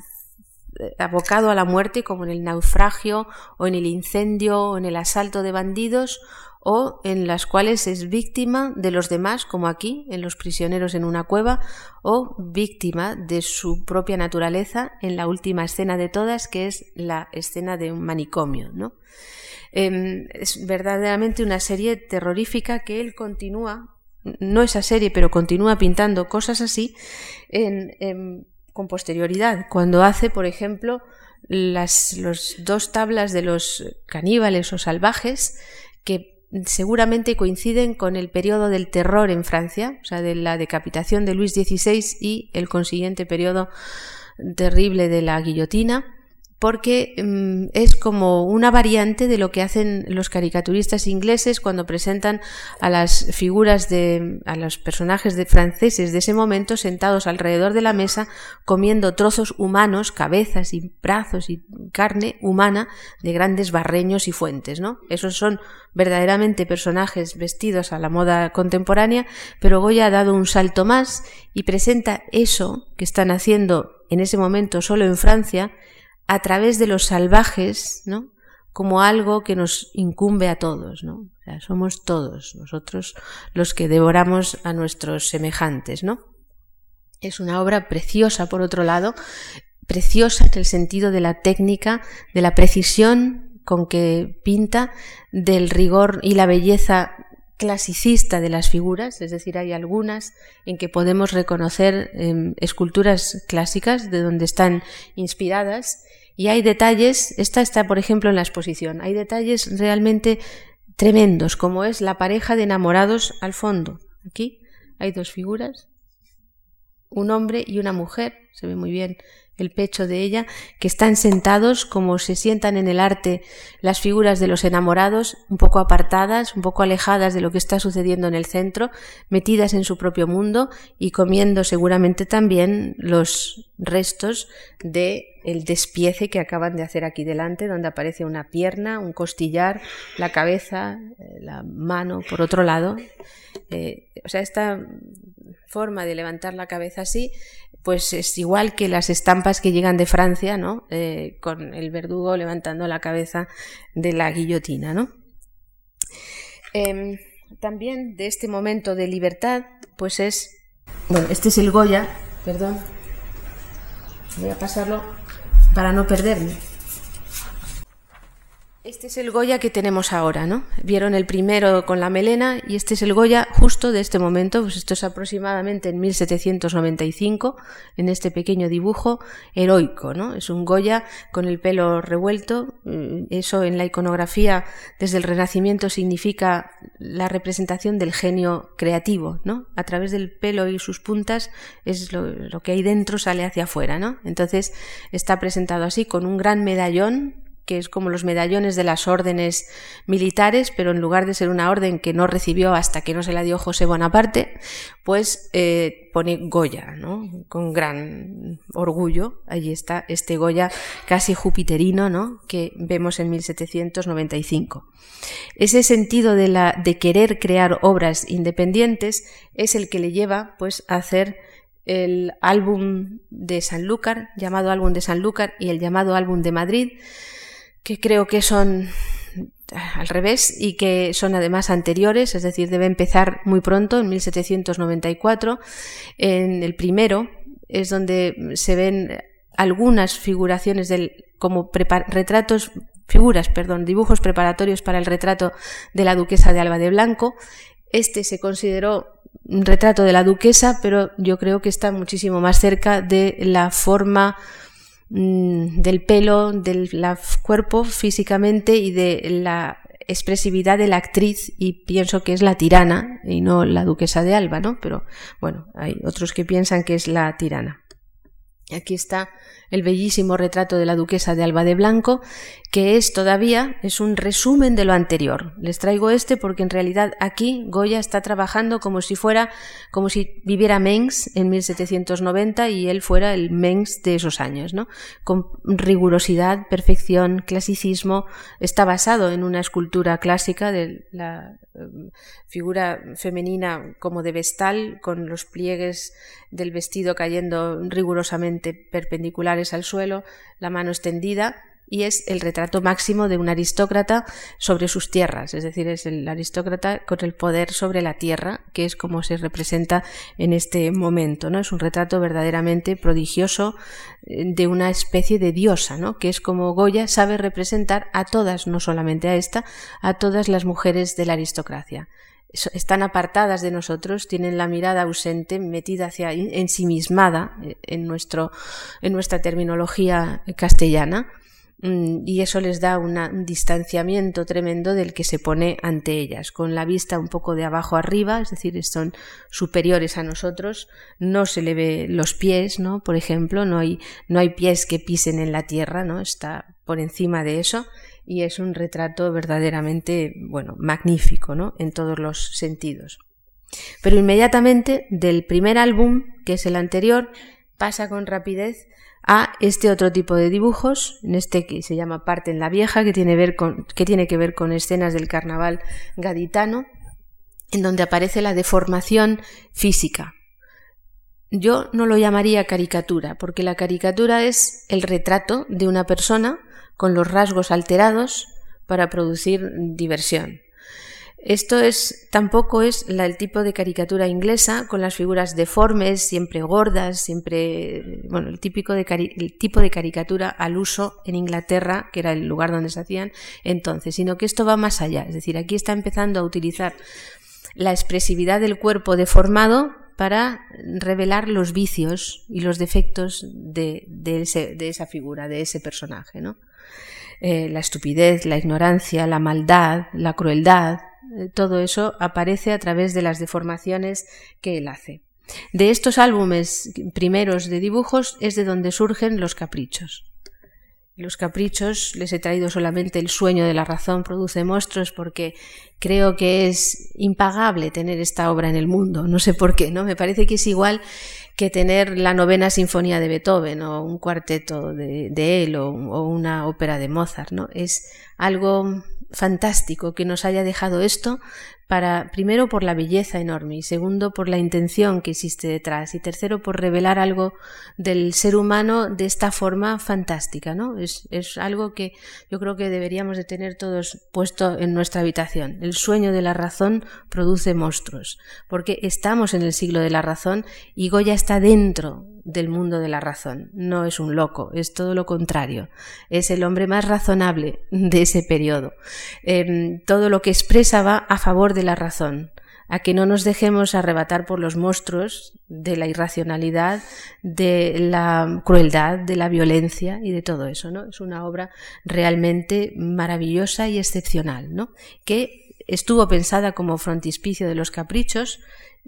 abocado a la muerte, como en el naufragio o en el incendio o en el asalto de bandidos, o en las cuales es víctima de los demás, como aquí, en los prisioneros en una cueva, o víctima de su propia naturaleza en la última escena de todas, que es la escena de un manicomio. ¿no? Em, es verdaderamente una serie terrorífica que él continúa, no esa serie, pero continúa pintando cosas así con posterioridad, cuando hace, por ejemplo, las los dos tablas de los caníbales o salvajes que seguramente coinciden con el periodo del terror en Francia, o sea, de la decapitación de Luis XVI y el consiguiente periodo terrible de la guillotina porque mm, es como una variante de lo que hacen los caricaturistas ingleses cuando presentan a las figuras de a los personajes de franceses de ese momento sentados alrededor de la mesa comiendo trozos humanos, cabezas y brazos y carne humana de grandes barreños y fuentes, ¿no? Esos son verdaderamente personajes vestidos a la moda contemporánea, pero Goya ha dado un salto más y presenta eso que están haciendo en ese momento solo en Francia a través de los salvajes, ¿no? como algo que nos incumbe a todos, ¿no? Somos todos nosotros los que devoramos a nuestros semejantes, ¿no? Es una obra preciosa, por otro lado, preciosa en el sentido de la técnica, de la precisión con que pinta, del rigor y la belleza clasicista de las figuras, es decir, hay algunas en que podemos reconocer em, esculturas clásicas de donde están inspiradas y hay detalles, esta está por ejemplo en la exposición, hay detalles realmente tremendos, como es la pareja de enamorados al fondo. Aquí hay dos figuras, un hombre y una mujer, se ve muy bien el pecho de ella, que están sentados como se sientan en el arte las figuras de los enamorados, un poco apartadas, un poco alejadas de lo que está sucediendo en el centro, metidas en su propio mundo y comiendo seguramente también los restos de el despiece que acaban de hacer aquí delante, donde aparece una pierna, un costillar, la cabeza, eh, la mano por otro lado. Eh, o sea, esta forma de levantar la cabeza así, pues es igual que las estampas que llegan de Francia, ¿no? Eh, con el verdugo levantando la cabeza de la guillotina, ¿no? Em, también de este momento de libertad, pues es, bueno, este es el Goya, perdón, voy a pasarlo para no perderme. Este es el Goya que tenemos ahora, ¿no? Vieron el primero con la melena y este es el Goya justo de este momento, pues esto es aproximadamente en 1795, en este pequeño dibujo heroico, ¿no? Es un Goya con el pelo revuelto, mm, eso en la iconografía desde el Renacimiento significa la representación del genio creativo, ¿no? A través del pelo y sus puntas es lo, lo que hay dentro sale hacia afuera, ¿no? Entonces está presentado así con un gran medallón que es como los medallones de las órdenes militares, pero en lugar de ser una orden que no recibió hasta que no se la dio José Bonaparte, pues eh, pone Goya, ¿no? Con gran orgullo. Allí está este Goya casi jupiterino, ¿no? Que vemos en 1795. Ese sentido de, la, de querer crear obras independientes es el que le lleva, pues, a hacer el álbum de Sanlúcar, llamado álbum de Sanlúcar, y el llamado álbum de Madrid, que creo que son al revés y que son además anteriores, es decir, debe empezar muy pronto, en 1794. En el primero es donde se ven algunas figuraciones del, como retratos, figuras, perdón, dibujos preparatorios para el retrato de la duquesa de Alba de Blanco. Este se consideró un retrato de la duquesa, pero yo creo que está muchísimo más cerca de la forma Mm, del pelo, del cuerpo físicamente y de la expresividad de la actriz y pienso que es la tirana y no la duquesa de Alba, ¿no? Pero bueno, hay otros que piensan que es la tirana. Aquí está el bellísimo retrato de la duquesa de Alba de Blanco, que es todavía es un resumen de lo anterior. Les traigo este porque en realidad aquí Goya está trabajando como si fuera como si viviera Mengs en 1790 y él fuera el Mengs de esos años, ¿no? Con rigurosidad, perfección, clasicismo, está basado en una escultura clásica de la em, figura femenina como de vestal con los pliegues del vestido cayendo rigurosamente perpendicular al suelo, la mano extendida, y es el retrato máximo de un aristócrata sobre sus tierras, es decir, es el aristócrata con el poder sobre la tierra, que es como se representa en este momento, ¿no? Es un retrato verdaderamente prodigioso eh, de una especie de diosa, ¿no? Que es como Goya sabe representar a todas, no solamente a esta, a todas las mujeres de la aristocracia están apartadas de nosotros, tienen la mirada ausente, metida hacia ensimismada eh, en nuestro en nuestra terminología castellana Mm, y eso les da un distanciamiento tremendo del que se pone ante ellas, con la vista un poco de abajo arriba, es decir, son superiores a nosotros, no se le ve los pies, ¿no? Por ejemplo, no hay, no hay pies que pisen en la tierra, ¿no? Está por encima de eso y es un retrato verdaderamente, bueno, magnífico, ¿no? En todos los sentidos. Pero inmediatamente del primer álbum, que es el anterior, pasa con rapidez a este otro tipo de dibujos, en este que se llama Parte en la Vieja, que tiene, ver con, que tiene que ver con escenas del carnaval gaditano, en donde aparece la deformación física. Yo no lo llamaría caricatura, porque la caricatura es el retrato de una persona con los rasgos alterados para producir diversión. Esto es tampoco es el tipo de caricatura inglesa con las figuras deformes, siempre gordas, siempre bueno, el típico de tipo de caricatura al uso en Inglaterra, que era el lugar donde se hacían entonces, sino que esto va más allá, es decir, aquí está empezando a utilizar la expresividad del cuerpo deformado para revelar los vicios y los defectos de, esa figura, de ese personaje, ¿no? Eh, la estupidez, la ignorancia, la maldad, la crueldad, eh, todo eso aparece a través de las deformaciones que él hace. De estos álbumes primeros de dibujos es de donde surgen los caprichos. Los caprichos les he traído solamente el sueño de la razón produce monstruos porque creo que es impagable tener esta obra en el mundo. No sé por qué, ¿no? Me parece que es igual que tener la novena sinfonía de Beethoven o un cuarteto de, él o, o, una ópera de Mozart, ¿no? Es algo fantástico que nos haya dejado esto para, primero por la belleza enorme y segundo por la intención que existe detrás y tercero por revelar algo del ser humano de esta forma fantástica, ¿no? Es, es algo que yo creo que deberíamos de tener todos puesto en nuestra habitación. El sueño de la razón produce monstruos, porque estamos en el siglo de la razón y Goya está dentro del mundo de la razón. No es un loco, es todo lo contrario. Es el hombre más razonable de ese periodo. Em, todo lo que expresa va a favor de la razón, a que no nos dejemos arrebatar por los monstruos de la irracionalidad, de la crueldad, de la violencia y de todo eso, ¿no? Es una obra realmente maravillosa y excepcional, ¿no? Que estuvo pensada como frontispicio de los caprichos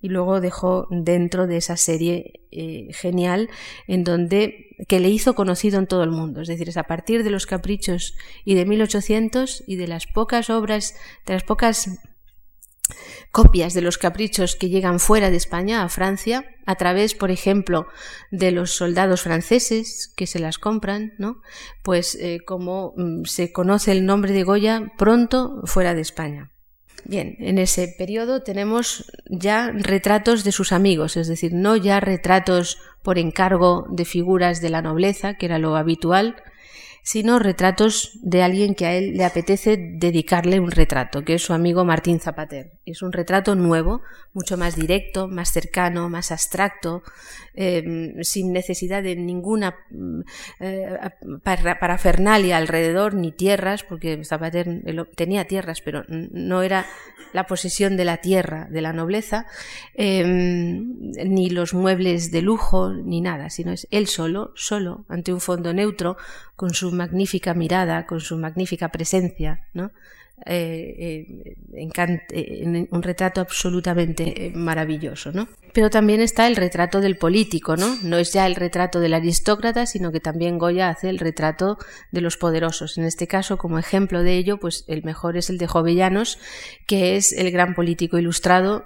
y luego dejó dentro de esa serie eh, genial en donde que le hizo conocido en todo el mundo. Es decir, es a partir de los caprichos y de 1800 y de las pocas obras, de las pocas copias de los caprichos que llegan fuera de España a Francia a través, por ejemplo, de los soldados franceses que se las compran, ¿no? Pues eh, como mm, se conoce el nombre de Goya pronto fuera de España. Bien, en ese periodo tenemos ya retratos de sus amigos, es decir, no ya retratos por encargo de figuras de la nobleza, que era lo habitual, sino retratos de alguien que a él le apetece dedicarle un retrato, que es su amigo Martín Zapater. Es un retrato nuevo, mucho más directo, más cercano, más abstracto, em, sin necesidad de ninguna mm, eh, parafernalia alrededor, ni tierras, porque Zapater tenía tierras, pero no era la posesión de la tierra, de la nobleza, em, ni los muebles de lujo, ni nada, sino es él solo, solo, ante un fondo neutro, con su magnífica mirada, con su magnífica presencia, ¿no? Eh, eh, eh, un retrato absolutamente maravilloso, ¿no? Pero también está el retrato del político, ¿no? No es ya el retrato del aristócrata, sino que también Goya hace el retrato de los poderosos. En este caso, como ejemplo de ello, pues el mejor es el de Jovellanos, que es el gran político ilustrado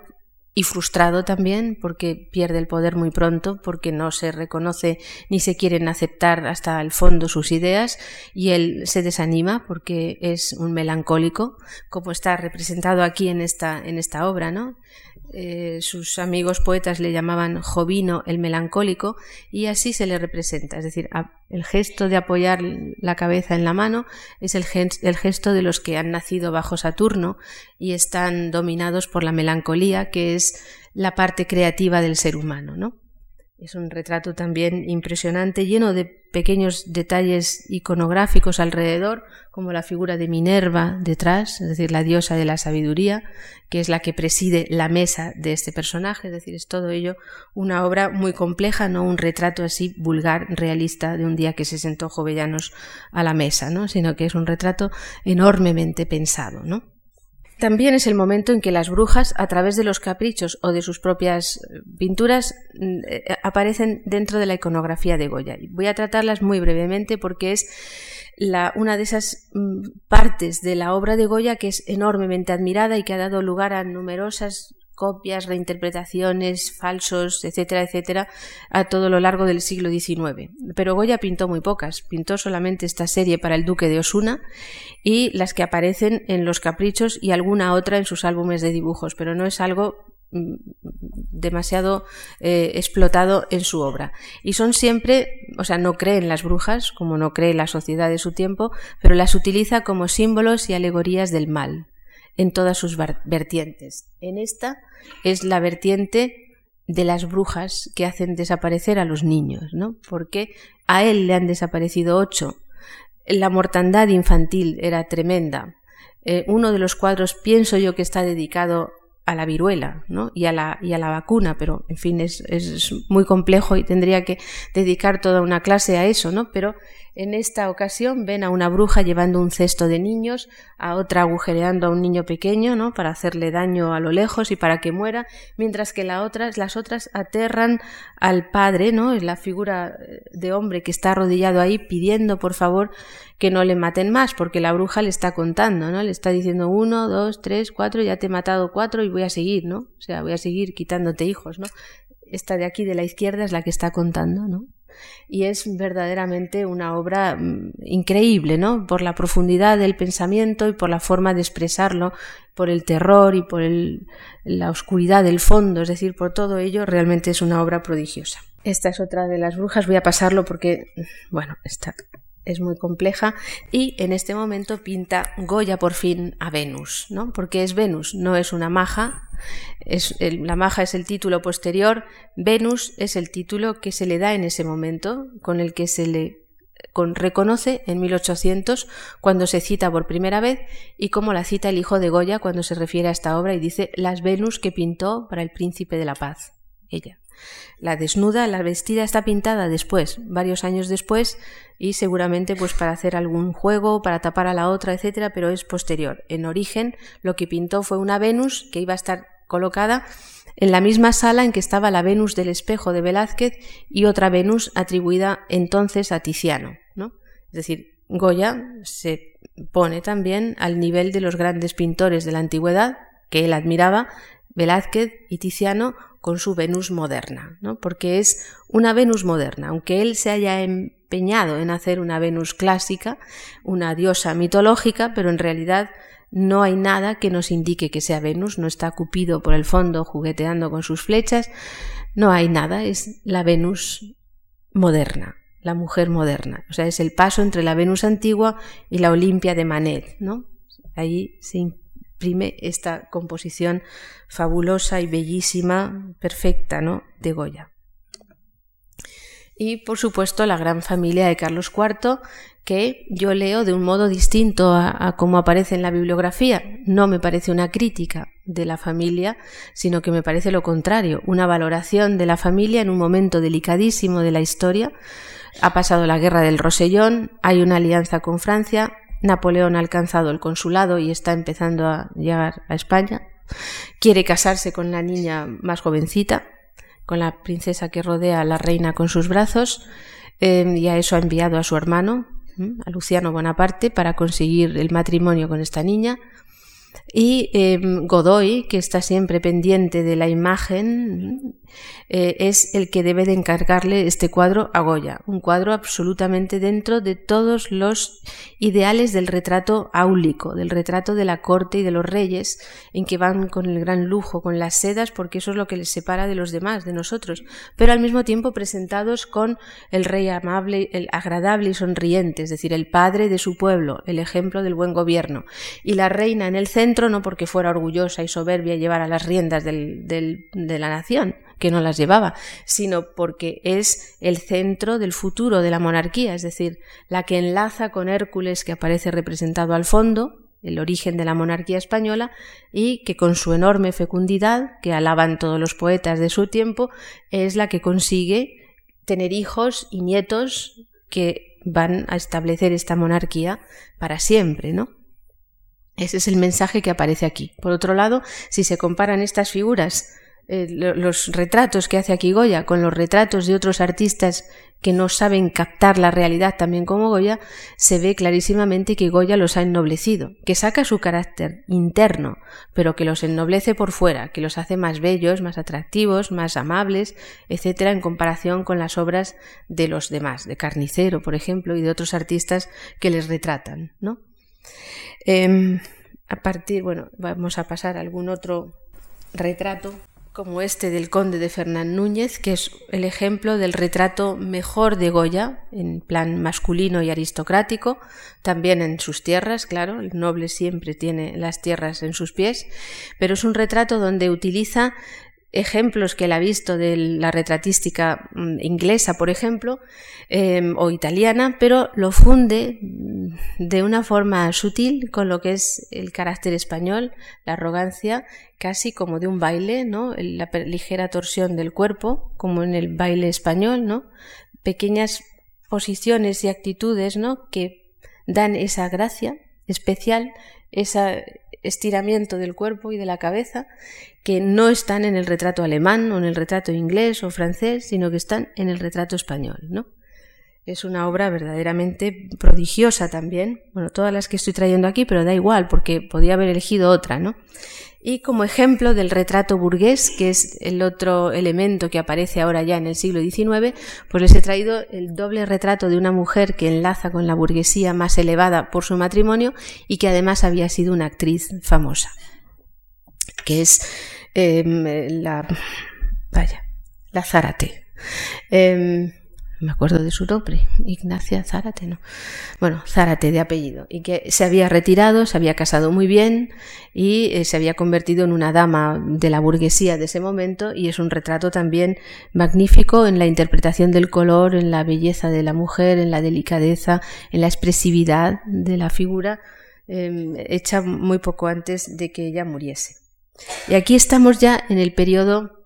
y frustrado también porque pierde el poder muy pronto, porque no se reconoce ni se quieren aceptar hasta el fondo sus ideas y él se desanima porque es un melancólico, como está representado aquí en esta, en esta obra, ¿no? Eh, sus amigos poetas le llamaban Jovino el melancólico y así se le representa. Es decir, el gesto de apoyar la cabeza en la mano es el, el gesto de los que han nacido bajo Saturno y están dominados por la melancolía, que es la parte creativa del ser humano, ¿no? Es un retrato también impresionante, lleno de pequeños detalles iconográficos alrededor, como la figura de Minerva detrás, es decir, la diosa de la sabiduría, que es la que preside la mesa de este personaje, es decir, es todo ello una obra muy compleja, no un retrato así vulgar, realista de un día que se sentó Jovellanos a la mesa, ¿no? sino que es un retrato enormemente pensado, ¿no? También es el momento en que las brujas, a través de los caprichos o de sus propias eh, pinturas, mm, eh, aparecen dentro de la iconografía de Goya. Voy a tratarlas muy brevemente porque es una de esas mm, partes de la obra de Goya que es enormemente admirada y que ha dado lugar a numerosas copias, reinterpretaciones, falsos, etcétera, etcétera, a todo lo largo del siglo XIX. Pero Goya pintó muy pocas, pintó solamente esta serie para el duque de Osuna y las que aparecen en Los Caprichos y alguna otra en sus álbumes de dibujos, pero no es algo mm, demasiado eh, explotado en su obra. Y son siempre, o sea, no cree en las brujas, como no cree la sociedad de su tiempo, pero las utiliza como símbolos y alegorías del mal en todas sus vertientes. En esta es la vertiente de las brujas que hacen desaparecer a los niños, ¿no? Porque a él le han desaparecido ocho. La mortandad infantil era tremenda. Eh, uno de los cuadros pienso yo que está dedicado a la viruela ¿no? y, a la, y a la vacuna, pero en fin, es, es, muy complejo y tendría que dedicar toda una clase a eso, ¿no? Pero en esta ocasión ven a una bruja llevando un cesto de niños, a otra agujereando a un niño pequeño, ¿no? Para hacerle daño a lo lejos y para que muera, mientras que la otra, las otras aterran al padre, ¿no? Es la figura de hombre que está arrodillado ahí pidiendo, por favor, que no le maten más, porque la bruja le está contando, ¿no? Le está diciendo uno, dos, tres, cuatro, ya te he matado cuatro y voy a seguir, ¿no? O sea, voy a seguir quitándote hijos, ¿no? Esta de aquí de la izquierda es la que está contando, ¿no? y es verdaderamente una obra mm, increíble, ¿no? Por la profundidad del pensamiento y por la forma de expresarlo, por el terror y por la oscuridad del fondo, es decir, por todo ello, realmente es una obra prodigiosa. Esta es otra de las brujas, voy a pasarlo porque, bueno, está es muy compleja y en este momento pinta Goya por fin a Venus, ¿no? Porque es Venus, no es una maja, es la maja es el título posterior, Venus es el título que se le da en ese momento, con el que se le reconoce en 1800 cuando se cita por primera vez y como la cita el hijo de Goya cuando se refiere a esta obra y dice las Venus que pintó para el príncipe de la paz, ella. La desnuda, la vestida está pintada después, varios años después, y seguramente pues para hacer algún juego, para tapar a la otra, etcétera, pero es posterior. En origen, lo que pintó fue una Venus que iba a estar colocada en la misma sala en que estaba la Venus del espejo de Velázquez y otra Venus atribuida entonces a Tiziano, ¿no? Es decir, Goya se pone también al nivel de los grandes pintores de la antigüedad que él admiraba, Velázquez y Tiziano con su Venus moderna, ¿no? porque es una Venus moderna, aunque él se haya empeñado en hacer una Venus clásica, una diosa mitológica, pero en realidad no hay nada que nos indique que sea Venus, no está Cupido por el fondo jugueteando con sus flechas, no hay nada, es la Venus moderna, la mujer moderna, o sea, es el paso entre la Venus antigua y la Olimpia de Manet, ¿no? Ahí se imprime esta composición fabulosa y bellísima, perfecta, ¿no? de Goya. Y por supuesto la gran familia de Carlos IV, que yo leo de un modo distinto a, a como aparece en la bibliografía. No me parece una crítica de la familia, sino que me parece lo contrario, una valoración de la familia en un momento delicadísimo de la historia. Ha pasado la guerra del Rosellón, hay una alianza con Francia, Napoleón ha alcanzado el consulado y está empezando a llegar a España. Quiere casarse con la niña más jovencita, con la princesa que rodea a la reina con sus brazos, em, y a eso ha enviado a su hermano, a Luciano Bonaparte, para conseguir el matrimonio con esta niña. Y em, Godoy, que está siempre pendiente de la imagen, eh, es el que debe de encargarle este cuadro a Goya, un cuadro absolutamente dentro de todos los ideales del retrato áulico, del retrato de la corte y de los reyes, en que van con el gran lujo, con las sedas, porque eso es lo que les separa de los demás, de nosotros, pero al mismo tiempo presentados con el rey amable, el agradable y sonriente, es decir, el padre de su pueblo, el ejemplo del buen gobierno, y la reina en el centro, no porque fuera orgullosa y soberbia llevar a las riendas de la nación, que no las llevaba, sino porque es el centro del futuro de la monarquía, es decir, la que enlaza con Hércules que aparece representado al fondo, el origen de la monarquía española, y que con su enorme fecundidad, que alaban todos los poetas de su tiempo, es la que consigue tener hijos y nietos que van a establecer esta monarquía para siempre, ¿no? Ese es el mensaje que aparece aquí. Por otro lado, si se comparan estas figuras, eh, los retratos que hace aquí Goya con los retratos de otros artistas que no saben captar la realidad también como Goya, se ve clarísimamente que Goya los ha ennoblecido, que saca su carácter interno, pero que los ennoblece por fuera, que los hace más bellos, más atractivos, más amables, etcétera, en comparación con las obras de los demás, de Carnicero, por ejemplo, y de otros artistas que les retratan, ¿no? Em, a partir, bueno, vamos a pasar a algún otro retrato como este del conde de Fernán Núñez, que es el ejemplo del retrato mejor de Goya, en plan masculino y aristocrático, también en sus tierras, claro, el noble siempre tiene las tierras en sus pies, pero es un retrato donde utiliza ejemplos que él ha visto de la retratística mm, inglesa, por ejemplo, em, o italiana, pero lo funde de una forma sutil con lo que es el carácter español, la arrogancia, casi como de un baile, ¿no? La ligera torsión del cuerpo, como en el baile español, ¿no? Pequeñas posiciones y actitudes, ¿no? Que dan esa gracia especial, ese estiramiento del cuerpo y de la cabeza que no están en el retrato alemán o en el retrato inglés o francés, sino que están en el retrato español, ¿no? Es una obra verdaderamente prodigiosa también. Bueno, todas las que estoy trayendo aquí, pero da igual, porque podía haber elegido otra, ¿no? Y como ejemplo del retrato burgués, que es el otro elemento que aparece ahora ya en el siglo XIX, pues les he traído el doble retrato de una mujer que enlaza con la burguesía más elevada por su matrimonio y que además había sido una actriz famosa que es em, la, vaya, la Zárate. Em, me acuerdo de su nombre, Ignacia Zárate, ¿no? Bueno, Zárate de apellido, y que se había retirado, se había casado muy bien y eh, se había convertido en una dama de la burguesía de ese momento y es un retrato también magnífico en la interpretación del color, en la belleza de la mujer, en la delicadeza, en la expresividad de la figura, em, hecha muy poco antes de que ella muriese. Y aquí estamos ya en el periodo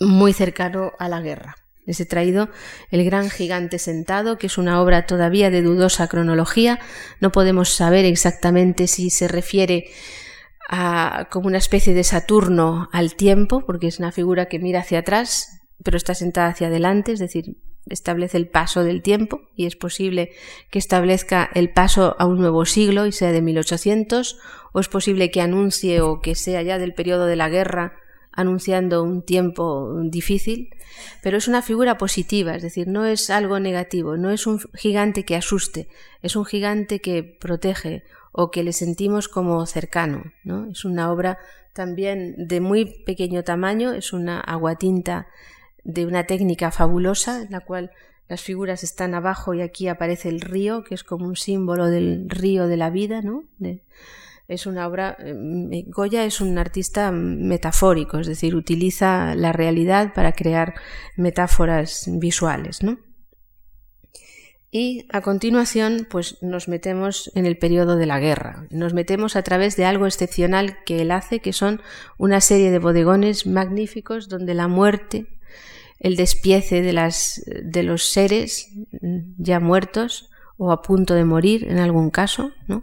muy cercano a la guerra. Les he traído El gran gigante sentado, que es una obra todavía de dudosa cronología. No podemos saber exactamente si se refiere a, como una especie de Saturno al tiempo, porque es una figura que mira hacia atrás, pero está sentada hacia adelante, es decir, establece el paso del tiempo y es posible que establezca el paso a un nuevo siglo y sea de 1800 o es posible que anuncie o que sea ya del periodo de la guerra anunciando un tiempo difícil, pero es una figura positiva, es decir, no es algo negativo, no es un gigante que asuste, es un gigante que protege o que le sentimos como cercano, ¿no? Es una obra también de muy pequeño tamaño, es una aguatinta de una técnica fabulosa en la cual las figuras están abajo y aquí aparece el río, que es como un símbolo del río de la vida, ¿no? Es una obra. Eh, Goya es un artista metafórico, es decir, utiliza la realidad para crear metáforas visuales, ¿no? Y a continuación, pues nos metemos en el periodo de la guerra. Nos metemos a través de algo excepcional que él hace, que son una serie de bodegones magníficos donde la muerte, el despiece de, las, de los seres ya muertos o a punto de morir en algún caso, ¿no?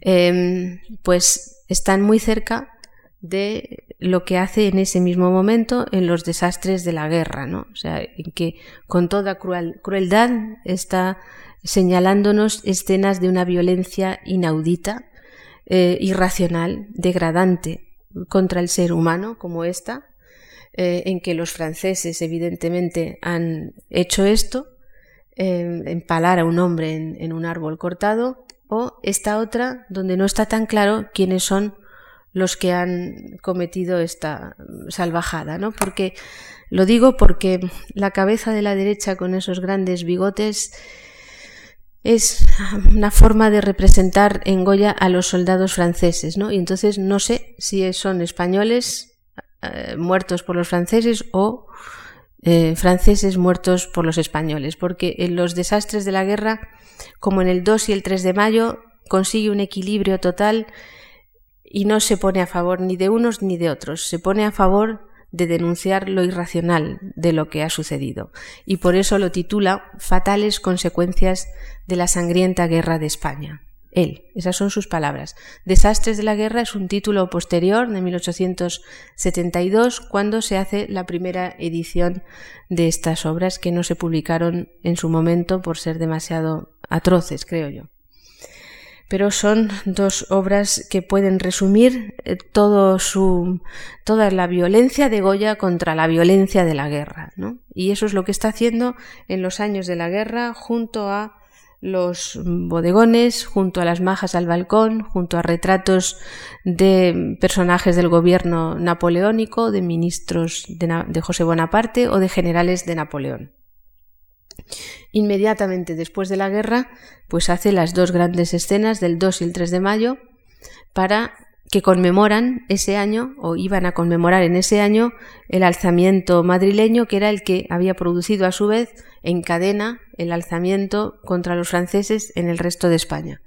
Em, pues están muy cerca de lo que hace en ese mismo momento en los desastres de la guerra, ¿no? O sea, en que con toda crueldad está señalándonos escenas de una violencia inaudita, eh, irracional, degradante contra el ser humano, como esta, eh, en que los franceses evidentemente han hecho esto, eh, empalar a un hombre en, un árbol cortado, esta otra donde no está tan claro quiénes son los que han cometido esta salvajada, ¿no? Porque lo digo porque la cabeza de la derecha con esos grandes bigotes es una forma de representar en Goya a los soldados franceses, ¿no? Y entonces no sé si son españoles eh, muertos por los franceses o eh, franceses muertos por los españoles, porque en los desastres de la guerra, como en el 2 y el 3 de mayo, consigue un equilibrio total y no se pone a favor ni de unos ni de otros, se pone a favor de denunciar lo irracional de lo que ha sucedido, y por eso lo titula Fatales consecuencias de la sangrienta guerra de España él. Esas son sus palabras. Desastres de la guerra es un título posterior de 1872 cuando se hace la primera edición de estas obras que no se publicaron en su momento por ser demasiado atroces, creo yo. Pero son dos obras que pueden resumir eh, todo su, toda la violencia de Goya contra la violencia de la guerra. ¿no? Y eso es lo que está haciendo en los años de la guerra junto a los bodegones, junto a las majas al balcón, junto a retratos de personajes del gobierno napoleónico, de ministros de, José Bonaparte o de generales de Napoleón. Inmediatamente después de la guerra, pues hace las dos grandes escenas del 2 y el 3 de mayo para que conmemoran ese año o iban a conmemorar en ese año el alzamiento madrileño que era el que había producido a su vez en cadena el alzamiento contra los franceses en el resto de España.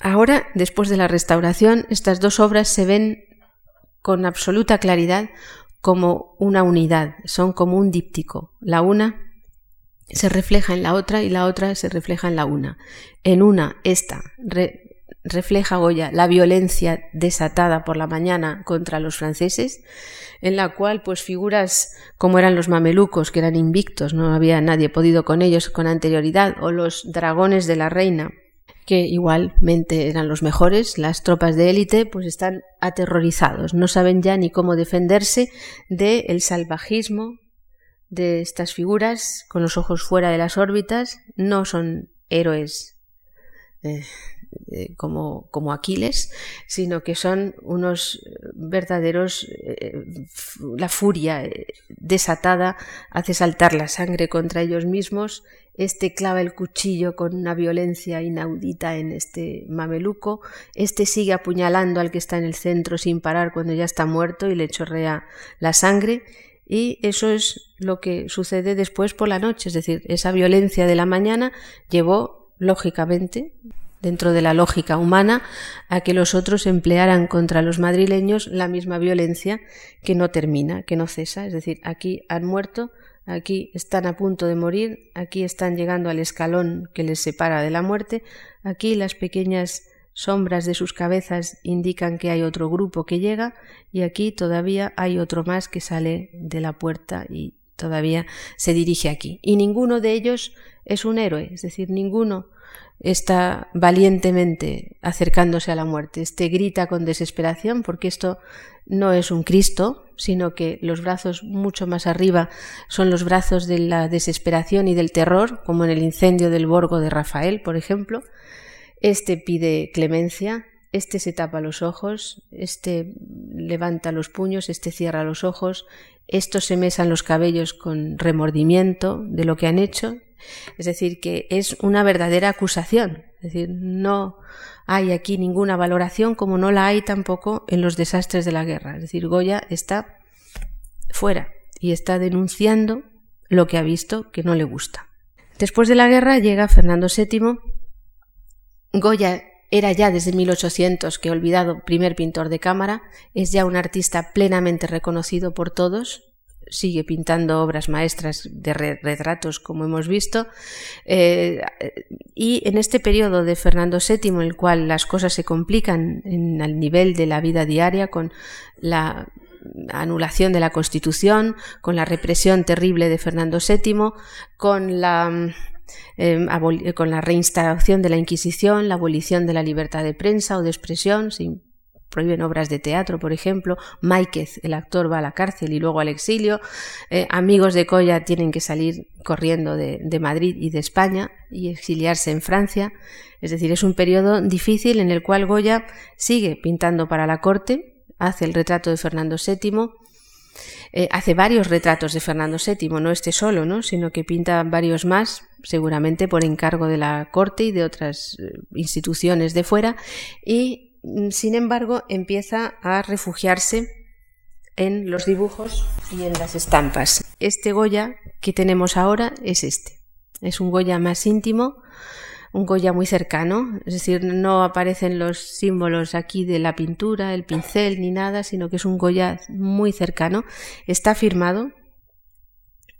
Ahora, después de la restauración, estas dos obras se ven con absoluta claridad como una unidad, son como un díptico. La una se refleja en la otra y la otra se refleja en la una. En una, esta refleja Goya la violencia desatada por la mañana contra los franceses, en la cual pues figuras como eran los mamelucos, que eran invictos, no había nadie podido con ellos con anterioridad, o los dragones de la reina, que igualmente eran los mejores, las tropas de élite, pues están aterrorizados, no saben ya ni cómo defenderse del salvajismo de estas figuras, con los ojos fuera de las órbitas, no son héroes eh, eh, como, como, Aquiles, sino que son unos verdaderos... Eh, la furia eh, desatada hace saltar la sangre contra ellos mismos, este clava el cuchillo con una violencia inaudita en este mameluco, este sigue apuñalando al que está en el centro sin parar cuando ya está muerto y le chorrea la sangre, y eso es lo que sucede después por la noche, es decir, esa violencia de la mañana llevó, lógicamente, dentro de la lógica humana, a que los otros emplearan contra los madrileños la misma violencia que no termina, que no cesa. Es decir, aquí han muerto, aquí están a punto de morir, aquí están llegando al escalón que les separa de la muerte, aquí las pequeñas sombras de sus cabezas indican que hay otro grupo que llega y aquí todavía hay otro más que sale de la puerta y todavía se dirige aquí. Y ninguno de ellos es un héroe, es decir, ninguno está valientemente acercándose a la muerte. Este grita con desesperación porque esto no es un Cristo, sino que los brazos mucho más arriba son los brazos de la desesperación y del terror, como en el incendio del Borgo de Rafael, por ejemplo. Este pide clemencia, este se tapa los ojos, este levanta los puños, este cierra los ojos, estos se mesan los cabellos con remordimiento de lo que han hecho, es decir, que es una verdadera acusación. Es decir, no hay aquí ninguna valoración como no la hay tampoco en los desastres de la guerra. Es decir, Goya está fuera y está denunciando lo que ha visto que no le gusta. Después de la guerra llega Fernando VII. Goya era ya desde 1800 que olvidado primer pintor de cámara, es ya un artista plenamente reconocido por todos, sigue pintando obras maestras de retratos, como hemos visto. Eh, y en este periodo de Fernando VII, en el cual las cosas se complican el nivel de la vida diaria, con la anulación de la Constitución, con la represión terrible de Fernando VII, con la em, con la reinstauración de la Inquisición, la abolición de la libertad de prensa o de expresión, sin prohíben obras de teatro, por ejemplo, Máiquez, el actor, va a la cárcel y luego al exilio, eh, amigos de Goya tienen que salir corriendo de, de, Madrid y de España y exiliarse en Francia, es decir, es un periodo difícil en el cual Goya sigue pintando para la corte, hace el retrato de Fernando VII, eh, hace varios retratos de Fernando VII, no este solo, ¿no? sino que pinta varios más, seguramente por encargo de la corte y de otras eh, instituciones de fuera, y mm, sin embargo empieza a refugiarse en los dibujos y en las estampas. Este Goya que tenemos ahora es este. Es un Goya más íntimo, un Goya muy cercano, es decir, no aparecen los símbolos aquí de la pintura, el pincel ni nada, sino que es un Goya muy cercano. Está firmado.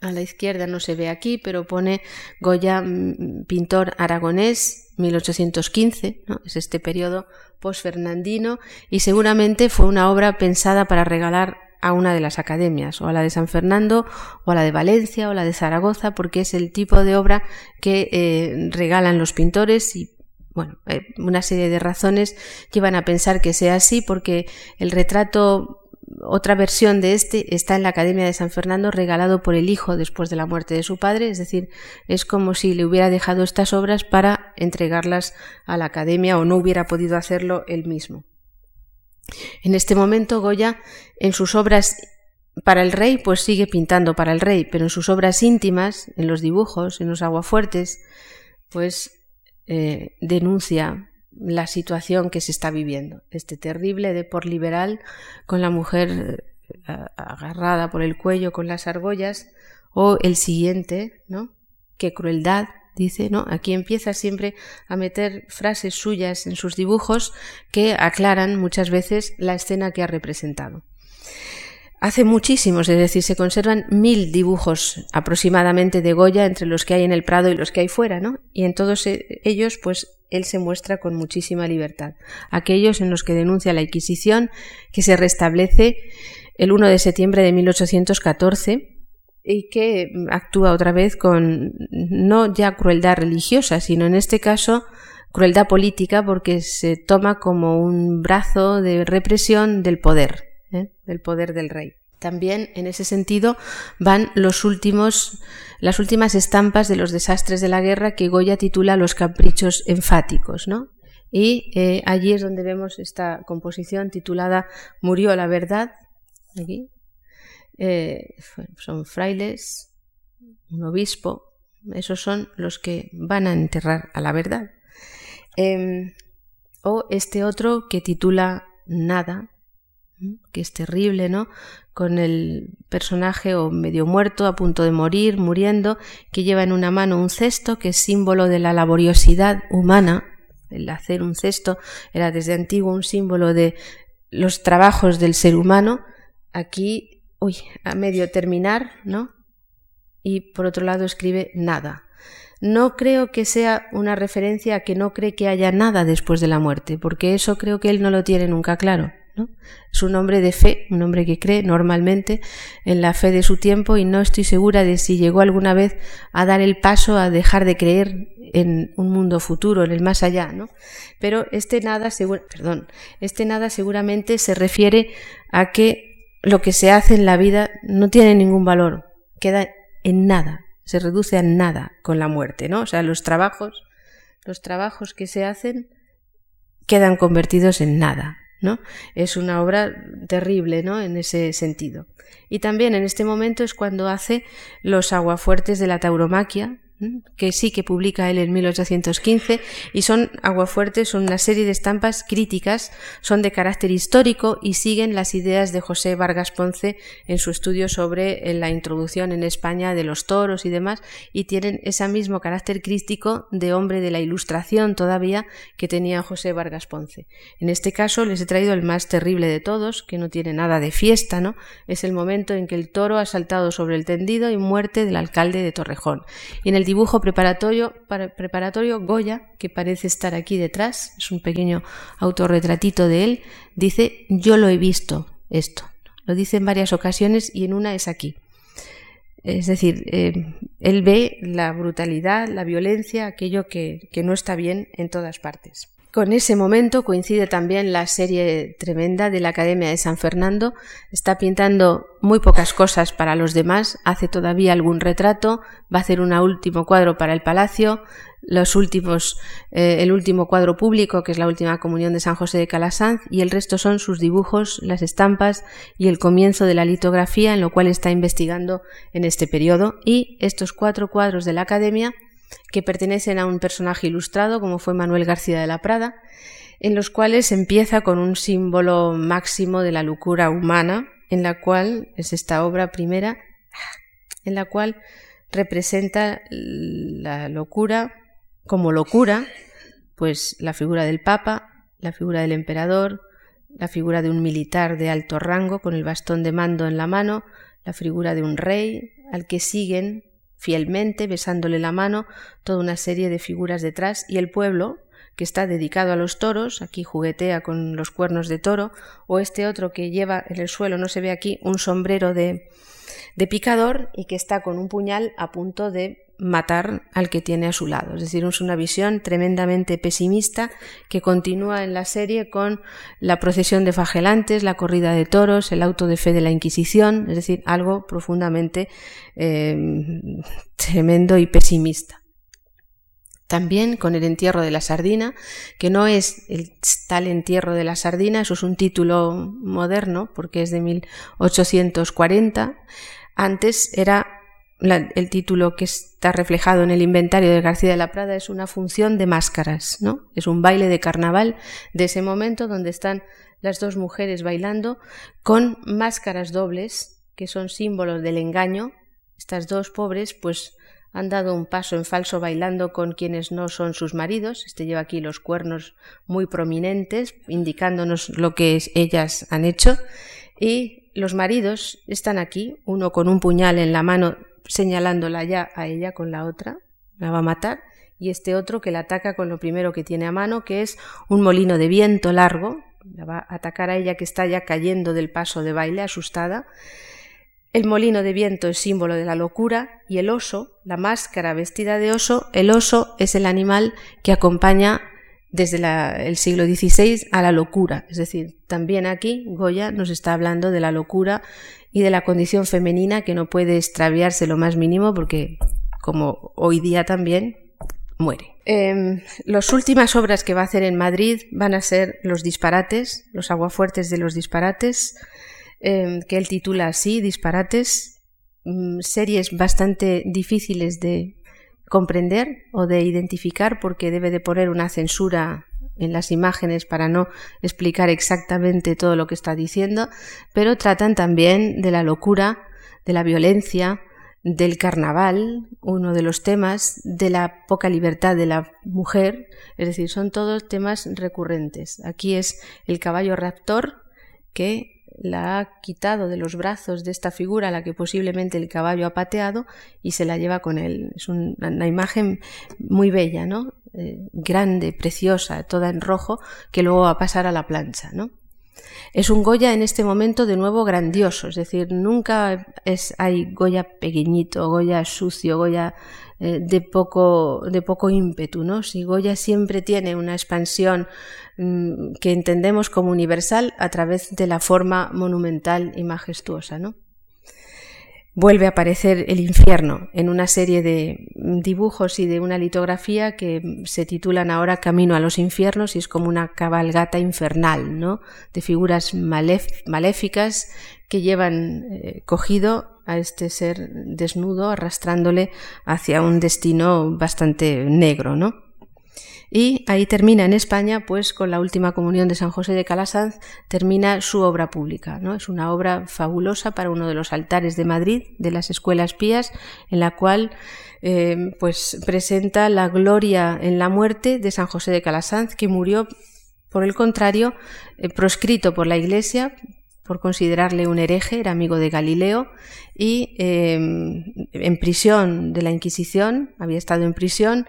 A la izquierda no se ve aquí, pero pone Goya, mm, pintor aragonés, 1815, ¿no? es este periodo post-fernandino, y seguramente fue una obra pensada para regalar a una de las academias, o a la de San Fernando, o a la de Valencia, o la de Zaragoza, porque es el tipo de obra que eh, regalan los pintores y bueno, eh, una serie de razones llevan a pensar que sea así, porque el retrato, otra versión de este, está en la Academia de San Fernando, regalado por el hijo después de la muerte de su padre, es decir, es como si le hubiera dejado estas obras para entregarlas a la Academia o no hubiera podido hacerlo él mismo. En este momento Goya, en sus obras para el rey, pues sigue pintando para el rey, pero en sus obras íntimas, en los dibujos, en los aguafuertes, pues eh, denuncia la situación que se está viviendo, este terrible de por liberal con la mujer eh, agarrada por el cuello con las argollas, o el siguiente, ¿no? Qué crueldad, dice, ¿no? Aquí empieza siempre a meter frases suyas en sus dibujos que aclaran muchas veces la escena que ha representado. Hace muchísimos, es decir, se conservan mil dibujos aproximadamente de Goya entre los que hay en el Prado y los que hay fuera, ¿no? Y en todos e-, ellos, pues, él se muestra con muchísima libertad. Aquellos en los que denuncia la Inquisición, que se restablece el 1 de septiembre de 1814, y que actúa otra vez con no ya crueldad religiosa, sino en este caso crueldad política porque se toma como un brazo de represión del poder, ¿eh? del poder del rey. También en ese sentido van las últimas estampas de los desastres de la guerra que Goya titula Los caprichos enfáticos, ¿no? Y eh, allí es donde vemos esta composición titulada Murió la verdad, aquí, eh, son frailes, un obispo, esos son los que van a enterrar a la verdad. Em, o este otro que titula Nada, que es terrible, ¿no? Con el personaje o medio muerto, a punto de morir, muriendo, que lleva en una mano un cesto que es símbolo de la laboriosidad humana. El hacer un cesto era desde antiguo un símbolo de los trabajos del ser humano. Aquí uy, a medio terminar, ¿no? Y por otro lado escribe nada. No creo que sea una referencia a que no cree que haya nada después de la muerte, porque eso creo que él no lo tiene nunca claro. Es un hombre de fe, un hombre que cree normalmente en la fe de su tiempo y no estoy segura de si llegó alguna vez a dar el paso a dejar de creer en un mundo futuro, en el más allá, ¿no? Pero este nada, perdón, este nada seguramente se refiere a que lo que se hace en la vida no tiene ningún valor, queda en nada, se reduce a nada con la muerte, ¿no? O sea, los trabajos, los trabajos que se hacen quedan convertidos en nada, ¿no? Es una obra terrible, ¿no? En ese sentido. Y también en este momento es cuando hace los aguafuertes de la tauromaquia, que sí que publica él en 1815, y son aguafuertes, son una serie de estampas críticas, son de carácter histórico y siguen las ideas de José Vargas Ponce en su estudio sobre eh, la introducción en España de los toros y demás, y tienen ese mismo carácter crítico de hombre de la ilustración todavía que tenía José Vargas Ponce. En este caso les he traído el más terrible de todos, que no tiene nada de fiesta, ¿no? Es el momento en que el toro ha saltado sobre el tendido y muerte del alcalde de Torrejón. Y en el dibujo preparatorio, preparatorio Goya, que parece estar aquí detrás, es un pequeño autorretratito de él, dice, yo lo he visto esto. Lo dice en varias ocasiones y en una es aquí. Es decir, eh, él ve la brutalidad, la violencia, aquello que, que no está bien en todas partes. Con ese momento coincide también la serie tremenda de la Academia de San Fernando. Está pintando muy pocas cosas para los demás, hace todavía algún retrato, va a hacer un último cuadro para el Palacio, los últimos, eh, el último cuadro público, que es la última comunión de San José de Calasanz, y el resto son sus dibujos, las estampas y el comienzo de la litografía, en lo cual está investigando en este periodo. Y estos cuatro cuadros de la Academia que pertenecen a un personaje ilustrado como fue Manuel García de la Prada, en los cuales empieza con un símbolo máximo de la locura humana, en la cual es esta obra primera, en la cual representa la locura como locura, pues la figura del Papa, la figura del emperador, la figura de un militar de alto rango con el bastón de mando en la mano, la figura de un rey al que siguen fielmente, besándole la mano, toda una serie de figuras detrás, y el pueblo, que está dedicado a los toros, aquí juguetea con los cuernos de toro, o este otro que lleva en el suelo, no se ve aquí, un sombrero de, de picador y que está con un puñal a punto de matar al que tiene a su lado. Es decir, es una visión tremendamente pesimista que continúa en la serie con la procesión de fagelantes, la corrida de toros, el auto de fe de la Inquisición, es decir, algo profundamente eh, tremendo y pesimista. También con el entierro de la sardina, que no es el tal entierro de la sardina, eso es un título moderno porque es de 1840. Antes era el título que está reflejado en el inventario de García de la Prada es una función de máscaras, ¿no? Es un baile de carnaval de ese momento donde están las dos mujeres bailando con máscaras dobles que son símbolos del engaño. Estas dos pobres pues han dado un paso en falso bailando con quienes no son sus maridos. Este lleva aquí los cuernos muy prominentes, indicándonos lo que ellas han hecho. Y los maridos están aquí, uno con un puñal en la mano señalándola ya a ella con la otra, la va a matar, y este otro que la ataca con lo primero que tiene a mano, que es un molino de viento largo, la va a atacar a ella que está ya cayendo del paso de baile, asustada. El molino de viento es símbolo de la locura y el oso, la máscara vestida de oso, el oso es el animal que acompaña desde el siglo XVI a la locura. Es decir, también aquí Goya nos está hablando de la locura y de la condición femenina que no puede extraviarse lo más mínimo porque, como hoy día también, muere. Em, las últimas obras que va a hacer en Madrid van a ser Los disparates, los aguafuertes de los disparates, em, que él titula así, Disparates, mm, series bastante difíciles de comprender o de identificar porque debe de poner una censura en las imágenes para no explicar exactamente todo lo que está diciendo, pero tratan también de la locura, de la violencia, del carnaval, uno de los temas, de la poca libertad de la mujer, es decir, son todos temas recurrentes. Aquí es el caballo raptor que la ha quitado de los brazos de esta figura a la que posiblemente el caballo ha pateado y se la lleva con él. Es una imagen muy bella, ¿no? Eh, grande, preciosa, toda en rojo, que luego va a pasar a la plancha, ¿no? Es un Goya en este momento de nuevo grandioso, es decir, nunca es, hay Goya pequeñito, Goya sucio, Goya eh, de, poco, de poco ímpetu, ¿no? Si Goya siempre tiene una expansión mm, que entendemos como universal a través de la forma monumental y majestuosa, ¿no? Vuelve a aparecer el infierno en una serie de dibujos y de una litografía que se titulan ahora Camino a los infiernos y es como una cabalgata infernal, ¿no? De figuras maléficas que llevan eh, cogido a este ser desnudo arrastrándole hacia un destino bastante negro, ¿no? Y ahí termina en España, pues con la última comunión de San José de Calasanz, termina su obra pública. ¿no? Es una obra fabulosa para uno de los altares de Madrid, de las escuelas pías, en la cual eh, pues presenta la gloria en la muerte de San José de Calasanz, que murió, por el contrario, eh, proscrito por la Iglesia por considerarle un hereje, era amigo de Galileo, y eh, en prisión de la Inquisición, había estado en prisión,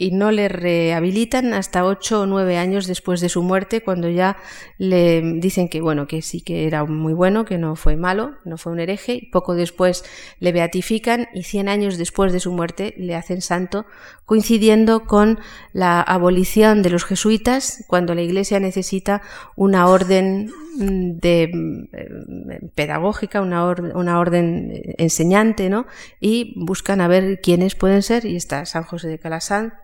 y no le rehabilitan hasta ocho o nueve años después de su muerte, cuando ya le dicen que bueno, que sí que era muy bueno, que no fue malo, no fue un hereje, y poco después le beatifican y cien años después de su muerte le hacen santo, coincidiendo con la abolición de los jesuitas, cuando la Iglesia necesita una orden de eh, pedagógica, una, una orden enseñante, ¿no? Y buscan a ver quiénes pueden ser, y está San José de Calasán,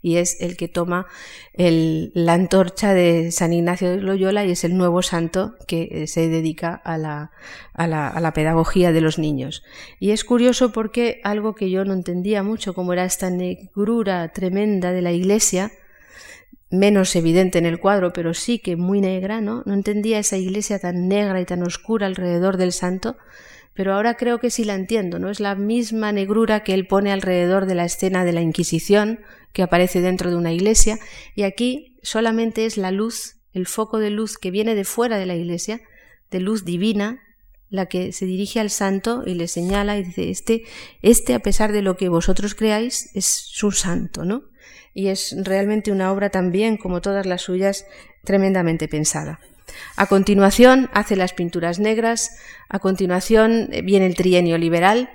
y es el que toma la antorcha de San Ignacio de Loyola y es el nuevo santo que eh, se dedica a la, a la, pedagogía de los niños. Y es curioso porque algo que yo no entendía mucho, como era esta negrura tremenda de la iglesia, menos evidente en el cuadro, pero sí que muy negra, ¿no? No entendía esa iglesia tan negra y tan oscura alrededor del santo, pero ahora creo que sí la entiendo, ¿no? Es la misma negrura que él pone alrededor de la escena de la Inquisición, que aparece dentro de una iglesia, y aquí solamente es la luz, el foco de luz que viene de fuera de la iglesia, de luz divina, la que se dirige al santo y le señala y dice, este, este a pesar de lo que vosotros creáis, es su santo, ¿no? Y es realmente una obra también, como todas las suyas, tremendamente pensada. A continuación hace las pinturas negras, a continuación viene el trienio liberal,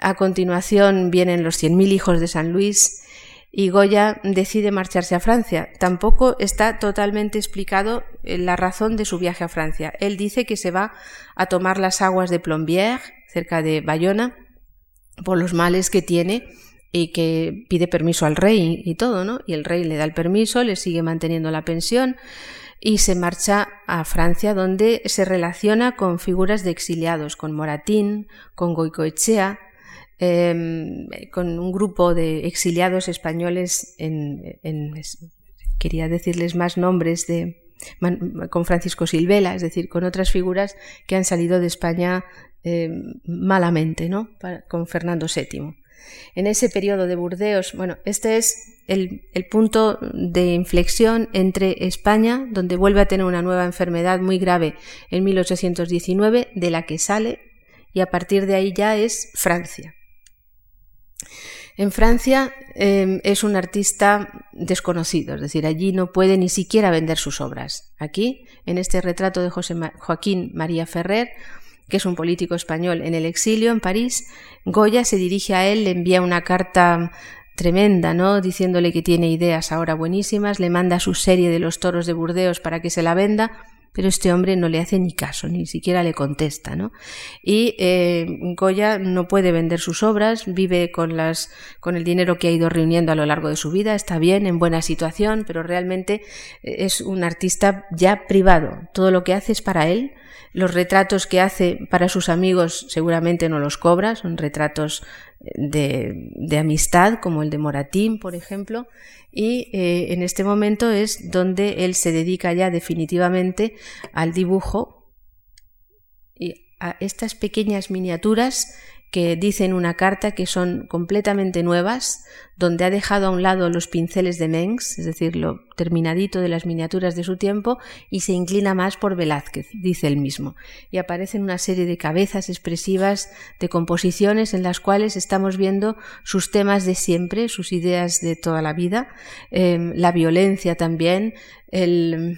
a continuación vienen los cien mil hijos de San Luis, y Goya decide marcharse a Francia. Tampoco está totalmente explicado eh, la razón de su viaje a Francia. Él dice que se va a tomar las aguas de Plombières, cerca de Bayona, por los males que tiene y que pide permiso al rey y todo, ¿no? Y el rey le da el permiso, le sigue manteniendo la pensión y se marcha a Francia donde se relaciona con figuras de exiliados, con Moratín, con Goicoechea, Em, con un grupo de exiliados españoles en, quería decirles más nombres de con Francisco Silvela, es decir, con otras figuras que han salido de España em, malamente, ¿no? con Fernando VII. En ese periodo de Burdeos, bueno, este es el, el, punto de inflexión entre España, donde vuelve a tener una nueva enfermedad muy grave en 1819, de la que sale, y a partir de ahí ya es Francia. En Francia em, es un artista desconocido, es decir, allí no puede ni siquiera vender sus obras. Aquí, en este retrato de José Joaquín María Ferrer, que es un político español en el exilio en París, Goya se dirige a él, le envía una carta tremenda, ¿no? Diciéndole que tiene ideas ahora buenísimas, le manda su serie de los toros de Burdeos para que se la venda, pero este hombre no le hace ni caso, ni siquiera le contesta, ¿no? Y eh, Goya no puede vender sus obras, vive con las, con el dinero que ha ido reuniendo a lo largo de su vida, está bien, en buena situación, pero realmente eh, es un artista ya privado. Todo lo que hace es para él. Los retratos que hace para sus amigos seguramente no los cobra, son retratos de, amistad, como el de Moratín, por ejemplo, y eh, en este momento es donde él se dedica ya definitivamente al dibujo y a estas pequeñas miniaturas que dicen una carta que son completamente nuevas, donde ha dejado a un lado los pinceles de Mengs, es decir, lo terminadito de las miniaturas de su tiempo, y se inclina más por Velázquez, dice él mismo. Y aparecen una serie de cabezas expresivas, de composiciones en las cuales estamos viendo sus temas de siempre, sus ideas de toda la vida, eh, la violencia también, el,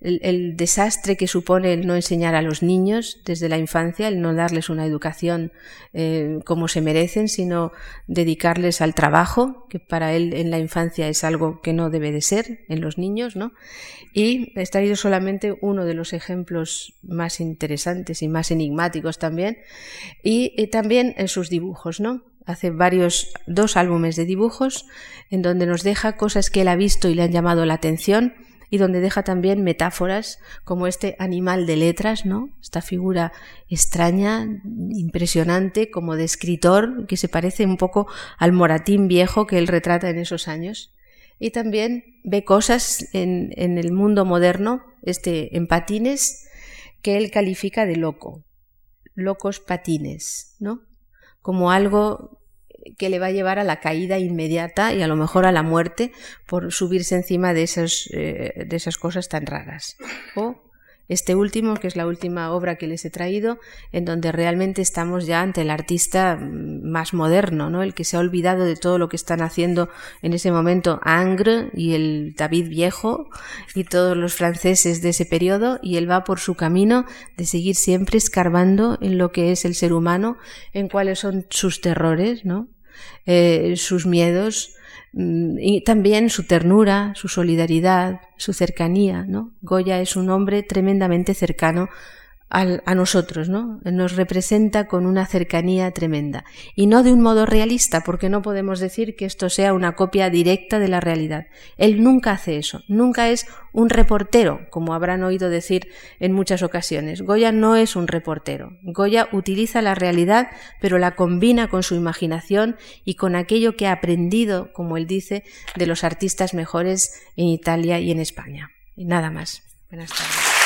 el, desastre que supone el no enseñar a los niños desde la infancia, el no darles una educación eh, como se merecen, sino dedicarles al trabajo, que para él en la infancia es algo que no debe de ser en los niños, ¿no? Y he traído solamente uno de los ejemplos más interesantes y más enigmáticos también, y, y también en sus dibujos, ¿no? hace varios, dos álbumes de dibujos en donde nos deja cosas que él ha visto y le han llamado la atención y donde deja también metáforas como este animal de letras, ¿no? Esta figura extraña, impresionante, como de escritor, que se parece un poco al moratín viejo que él retrata en esos años. Y también ve cosas en, en el mundo moderno, este, en patines, que él califica de loco, locos patines, ¿no? Como algo que le va a llevar a la caída inmediata y a lo mejor a la muerte por subirse encima de, esos, eh, de esas cosas tan raras. O este último, que es la última obra que les he traído, en donde realmente estamos ya ante el artista mm, más moderno, ¿no? El que se ha olvidado de todo lo que están haciendo en ese momento Angre y el David Viejo y todos los franceses de ese periodo, y él va por su camino de seguir siempre escarbando en lo que es el ser humano, en cuáles son sus terrores, ¿no? Eh, sus miedos, Mm, y también su ternura, su solidaridad, su cercanía, ¿no? Goya es un hombre tremendamente cercano a nosotros, ¿no? Nos representa con una cercanía tremenda. Y no de un modo realista, porque no podemos decir que esto sea una copia directa de la realidad. Él nunca hace eso, nunca es un reportero, como habrán oído decir en muchas ocasiones. Goya no es un reportero. Goya utiliza la realidad, pero la combina con su imaginación y con aquello que ha aprendido, como él dice, de los artistas mejores en Italia y en España. Y nada más. Buenas tardes.